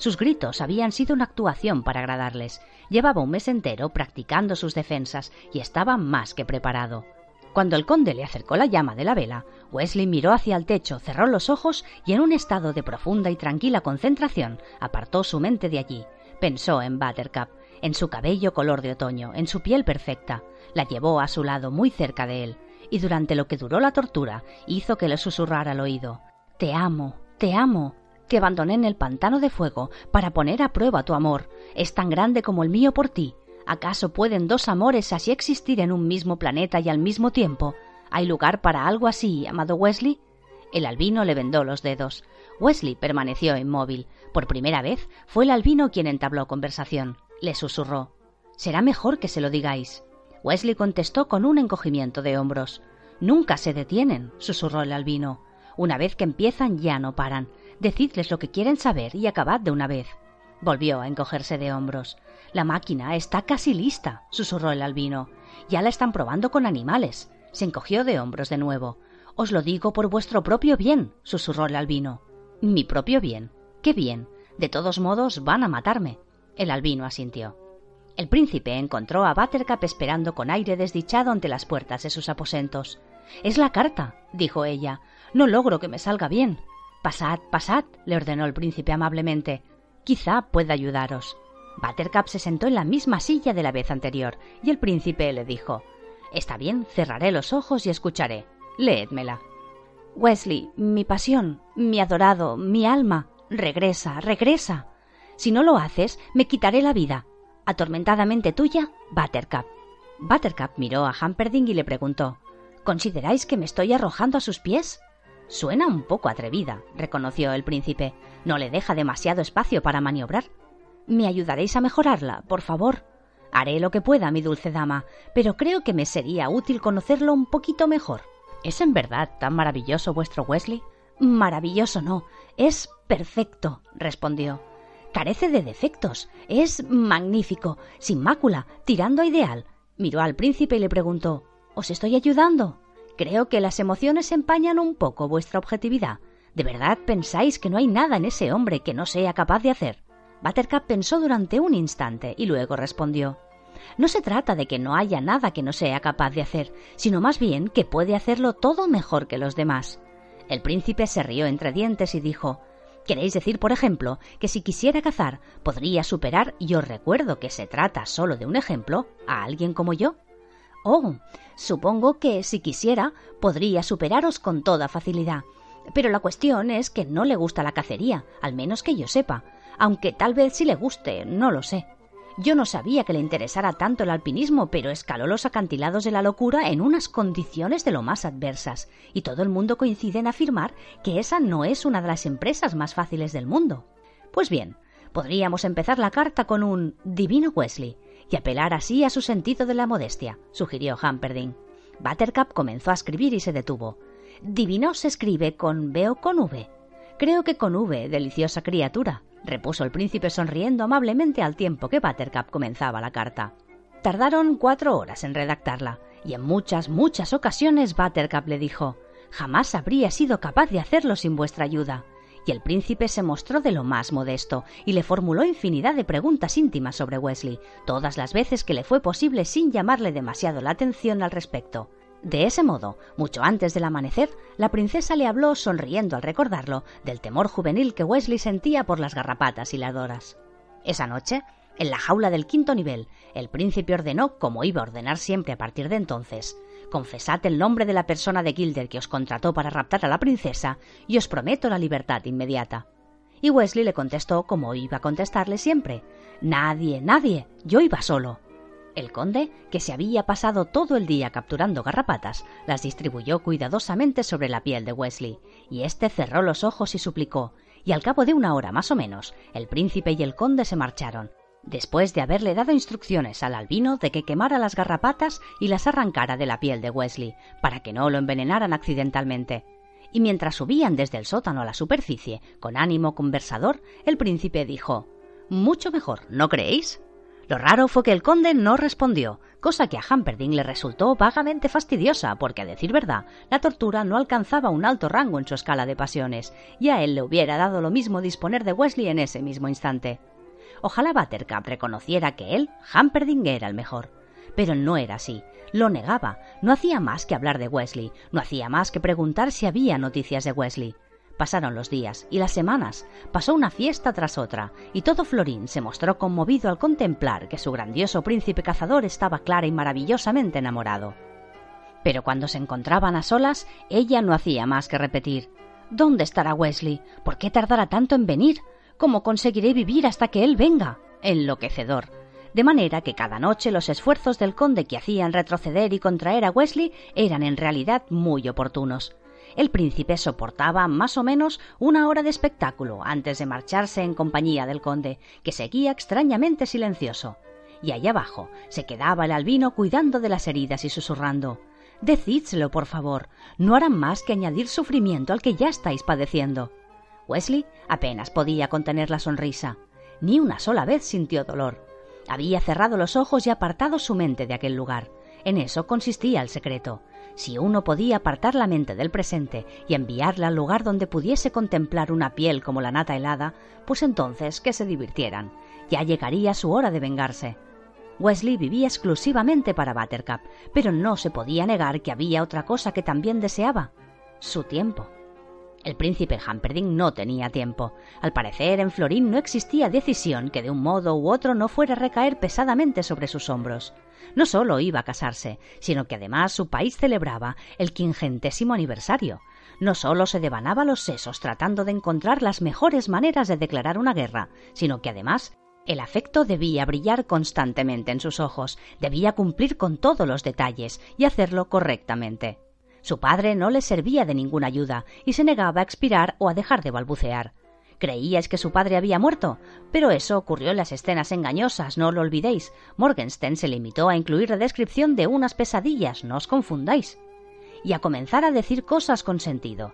Sus gritos habían sido una actuación para agradarles. Llevaba un mes entero practicando sus defensas y estaba más que preparado. Cuando el conde le acercó la llama de la vela, Wesley miró hacia el techo, cerró los ojos y en un estado de profunda y tranquila concentración apartó su mente de allí. Pensó en Buttercup, en su cabello color de otoño, en su piel perfecta. La llevó a su lado muy cerca de él, y durante lo que duró la tortura hizo que le susurrara al oído Te amo, te amo, te abandoné en el pantano de fuego para poner a prueba tu amor. Es tan grande como el mío por ti. ¿Acaso pueden dos amores así existir en un mismo planeta y al mismo tiempo? ¿Hay lugar para algo así, amado Wesley? El albino le vendó los dedos. Wesley permaneció inmóvil. Por primera vez fue el albino quien entabló conversación. Le susurró. Será mejor que se lo digáis. Wesley contestó con un encogimiento de hombros. Nunca se detienen, susurró el albino. Una vez que empiezan ya no paran. Decidles lo que quieren saber y acabad de una vez. Volvió a encogerse de hombros. La máquina está casi lista, susurró el albino. Ya la están probando con animales. Se encogió de hombros de nuevo. Os lo digo por vuestro propio bien, susurró el albino. Mi propio bien. Qué bien. De todos modos van a matarme. El albino asintió. El príncipe encontró a Buttercup esperando con aire desdichado ante las puertas de sus aposentos. Es la carta, dijo ella. No logro que me salga bien. Pasad, pasad, le ordenó el príncipe amablemente. Quizá pueda ayudaros. Buttercup se sentó en la misma silla de la vez anterior, y el príncipe le dijo Está bien, cerraré los ojos y escucharé. Léedmela. Wesley, mi pasión, mi adorado, mi alma, regresa, regresa. Si no lo haces, me quitaré la vida. Atormentadamente tuya, Buttercup. Buttercup miró a Humperdinck y le preguntó ¿Consideráis que me estoy arrojando a sus pies? Suena un poco atrevida, reconoció el príncipe. No le deja demasiado espacio para maniobrar. ¿Me ayudaréis a mejorarla, por favor? Haré lo que pueda, mi dulce dama, pero creo que me sería útil conocerlo un poquito mejor. ¿Es en verdad tan maravilloso vuestro Wesley? Maravilloso no, es perfecto, respondió. Carece de defectos, es magnífico, sin mácula, tirando a ideal. Miró al príncipe y le preguntó ¿Os estoy ayudando? Creo que las emociones empañan un poco vuestra objetividad. ¿De verdad pensáis que no hay nada en ese hombre que no sea capaz de hacer? Buttercup pensó durante un instante y luego respondió No se trata de que no haya nada que no sea capaz de hacer, sino más bien que puede hacerlo todo mejor que los demás. El príncipe se rió entre dientes y dijo ¿Queréis decir, por ejemplo, que si quisiera cazar, podría superar, y os recuerdo que se trata solo de un ejemplo, a alguien como yo? Oh, supongo que si quisiera, podría superaros con toda facilidad. Pero la cuestión es que no le gusta la cacería, al menos que yo sepa, aunque tal vez sí le guste, no lo sé. Yo no sabía que le interesara tanto el alpinismo, pero escaló los acantilados de la locura en unas condiciones de lo más adversas, y todo el mundo coincide en afirmar que esa no es una de las empresas más fáciles del mundo. Pues bien, podríamos empezar la carta con un Divino Wesley y apelar así a su sentido de la modestia, sugirió Humperdinck. Buttercup comenzó a escribir y se detuvo. Divino se escribe con B o con V. Creo que con V, deliciosa criatura, repuso el príncipe sonriendo amablemente al tiempo que Buttercup comenzaba la carta. Tardaron cuatro horas en redactarla, y en muchas, muchas ocasiones Buttercup le dijo Jamás habría sido capaz de hacerlo sin vuestra ayuda. El príncipe se mostró de lo más modesto, y le formuló infinidad de preguntas íntimas sobre Wesley, todas las veces que le fue posible sin llamarle demasiado la atención al respecto. De ese modo, mucho antes del amanecer, la princesa le habló, sonriendo al recordarlo, del temor juvenil que Wesley sentía por las garrapatas y las doras. Esa noche, en la jaula del quinto nivel, el príncipe ordenó, como iba a ordenar siempre a partir de entonces, confesad el nombre de la persona de Gilder que os contrató para raptar a la princesa y os prometo la libertad inmediata. Y Wesley le contestó como iba a contestarle siempre. Nadie, nadie, yo iba solo. El conde, que se había pasado todo el día capturando garrapatas, las distribuyó cuidadosamente sobre la piel de Wesley, y éste cerró los ojos y suplicó, y al cabo de una hora más o menos, el príncipe y el conde se marcharon, después de haberle dado instrucciones al albino de que quemara las garrapatas y las arrancara de la piel de Wesley, para que no lo envenenaran accidentalmente. Y mientras subían desde el sótano a la superficie, con ánimo conversador, el príncipe dijo Mucho mejor, ¿no creéis? Lo raro fue que el conde no respondió, cosa que a Humperdinck le resultó vagamente fastidiosa, porque a decir verdad, la tortura no alcanzaba un alto rango en su escala de pasiones, y a él le hubiera dado lo mismo disponer de Wesley en ese mismo instante. Ojalá Buttercup reconociera que él, Humperdinck, era el mejor. Pero no era así. Lo negaba. No hacía más que hablar de Wesley. No hacía más que preguntar si había noticias de Wesley. Pasaron los días y las semanas, pasó una fiesta tras otra, y todo Florín se mostró conmovido al contemplar que su grandioso príncipe cazador estaba clara y maravillosamente enamorado. Pero cuando se encontraban a solas, ella no hacía más que repetir ¿Dónde estará Wesley? ¿Por qué tardará tanto en venir? ¿Cómo conseguiré vivir hasta que él venga? Enloquecedor. De manera que cada noche los esfuerzos del conde que hacían retroceder y contraer a Wesley eran en realidad muy oportunos el príncipe soportaba más o menos una hora de espectáculo antes de marcharse en compañía del conde, que seguía extrañamente silencioso. Y allá abajo se quedaba el albino cuidando de las heridas y susurrando Decídselo, por favor, no harán más que añadir sufrimiento al que ya estáis padeciendo. Wesley apenas podía contener la sonrisa. Ni una sola vez sintió dolor. Había cerrado los ojos y apartado su mente de aquel lugar. En eso consistía el secreto. Si uno podía apartar la mente del presente y enviarla al lugar donde pudiese contemplar una piel como la nata helada, pues entonces que se divirtieran. Ya llegaría su hora de vengarse. Wesley vivía exclusivamente para Buttercup, pero no se podía negar que había otra cosa que también deseaba, su tiempo. El príncipe Hamperdinck no tenía tiempo. Al parecer, en Florín no existía decisión que de un modo u otro no fuera a recaer pesadamente sobre sus hombros. No solo iba a casarse, sino que además su país celebraba el quingentésimo aniversario. No solo se devanaba los sesos tratando de encontrar las mejores maneras de declarar una guerra, sino que además el afecto debía brillar constantemente en sus ojos, debía cumplir con todos los detalles y hacerlo correctamente. Su padre no le servía de ninguna ayuda y se negaba a expirar o a dejar de balbucear. Creíais que su padre había muerto, pero eso ocurrió en las escenas engañosas, no lo olvidéis. Morgenstern se limitó a incluir la descripción de unas pesadillas, no os confundáis. Y a comenzar a decir cosas con sentido.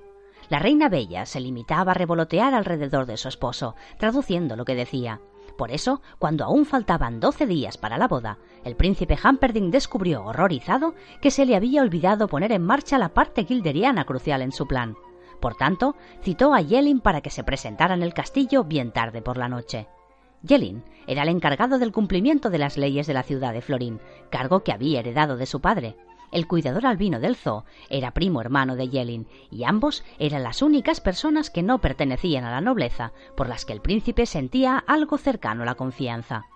La reina bella se limitaba a revolotear alrededor de su esposo, traduciendo lo que decía. Por eso, cuando aún faltaban doce días para la boda, el príncipe Hamperdinck descubrió, horrorizado, que se le había olvidado poner en marcha la parte gilderiana crucial en su plan. Por tanto, citó a Yelin para que se presentara en el castillo bien tarde por la noche. Yelin era el encargado del cumplimiento de las leyes de la ciudad de Florín, cargo que había heredado de su padre. El cuidador albino del zoo era primo hermano de Yelin, y ambos eran las únicas personas que no pertenecían a la nobleza, por las que el príncipe sentía algo cercano a la confianza.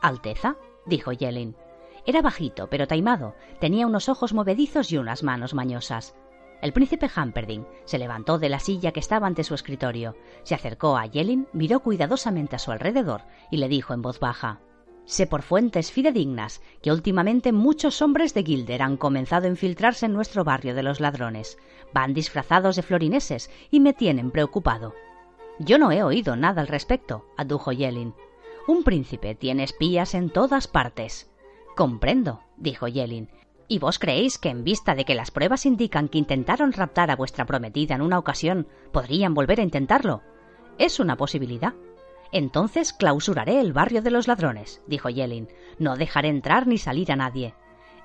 Alteza, dijo Yelin. Era bajito, pero taimado, tenía unos ojos movedizos y unas manos mañosas. El príncipe Hamperdinck se levantó de la silla que estaba ante su escritorio, se acercó a Yelin, miró cuidadosamente a su alrededor y le dijo en voz baja Sé por fuentes fidedignas que últimamente muchos hombres de Gilder han comenzado a infiltrarse en nuestro barrio de los ladrones. Van disfrazados de florineses y me tienen preocupado. Yo no he oído nada al respecto, adujo Yelin. Un príncipe tiene espías en todas partes. Comprendo, dijo Yelin. ¿Y vos creéis que en vista de que las pruebas indican que intentaron raptar a vuestra prometida en una ocasión, podrían volver a intentarlo? Es una posibilidad. Entonces clausuraré el barrio de los ladrones, dijo Yelin. No dejaré entrar ni salir a nadie.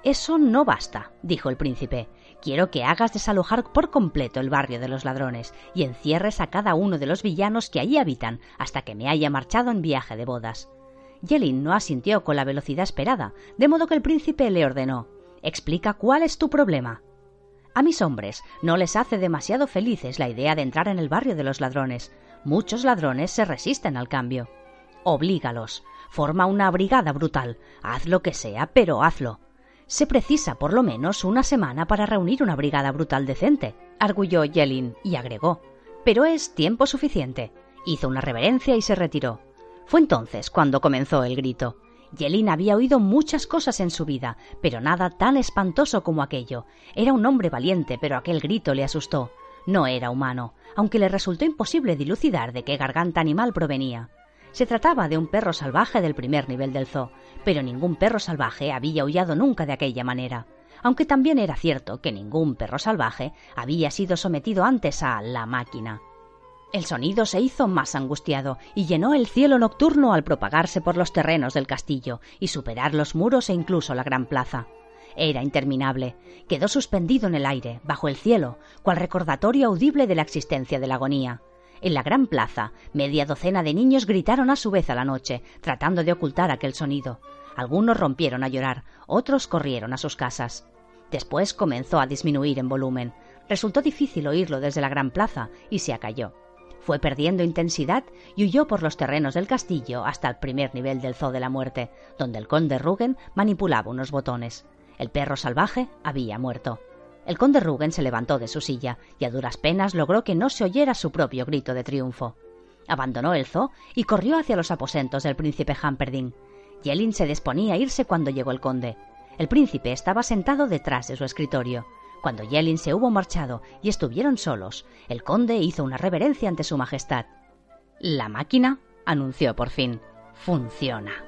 Eso no basta, dijo el príncipe. Quiero que hagas desalojar por completo el barrio de los ladrones y encierres a cada uno de los villanos que allí habitan hasta que me haya marchado en viaje de bodas. Yelin no asintió con la velocidad esperada, de modo que el príncipe le ordenó Explica cuál es tu problema. A mis hombres no les hace demasiado felices la idea de entrar en el barrio de los ladrones. Muchos ladrones se resisten al cambio. Oblígalos. Forma una brigada brutal. Haz lo que sea, pero hazlo. Se precisa por lo menos una semana para reunir una brigada brutal decente, arguyó Yelin y agregó. Pero es tiempo suficiente. Hizo una reverencia y se retiró. Fue entonces cuando comenzó el grito. Yelin había oído muchas cosas en su vida, pero nada tan espantoso como aquello. Era un hombre valiente, pero aquel grito le asustó. No era humano, aunque le resultó imposible dilucidar de qué garganta animal provenía. Se trataba de un perro salvaje del primer nivel del zoo, pero ningún perro salvaje había aullado nunca de aquella manera, aunque también era cierto que ningún perro salvaje había sido sometido antes a la máquina. El sonido se hizo más angustiado y llenó el cielo nocturno al propagarse por los terrenos del castillo y superar los muros e incluso la gran plaza. Era interminable. Quedó suspendido en el aire, bajo el cielo, cual recordatorio audible de la existencia de la agonía. En la gran plaza, media docena de niños gritaron a su vez a la noche, tratando de ocultar aquel sonido. Algunos rompieron a llorar, otros corrieron a sus casas. Después comenzó a disminuir en volumen. Resultó difícil oírlo desde la gran plaza y se acalló. Fue perdiendo intensidad y huyó por los terrenos del castillo hasta el primer nivel del Zoo de la Muerte, donde el conde Rugen manipulaba unos botones. El perro salvaje había muerto. El conde Rugen se levantó de su silla y a duras penas logró que no se oyera su propio grito de triunfo. Abandonó el zoo y corrió hacia los aposentos del príncipe Hamperdin. Yelin se disponía a irse cuando llegó el conde. El príncipe estaba sentado detrás de su escritorio. Cuando Yelin se hubo marchado y estuvieron solos, el conde hizo una reverencia ante su majestad. La máquina, anunció por fin, funciona.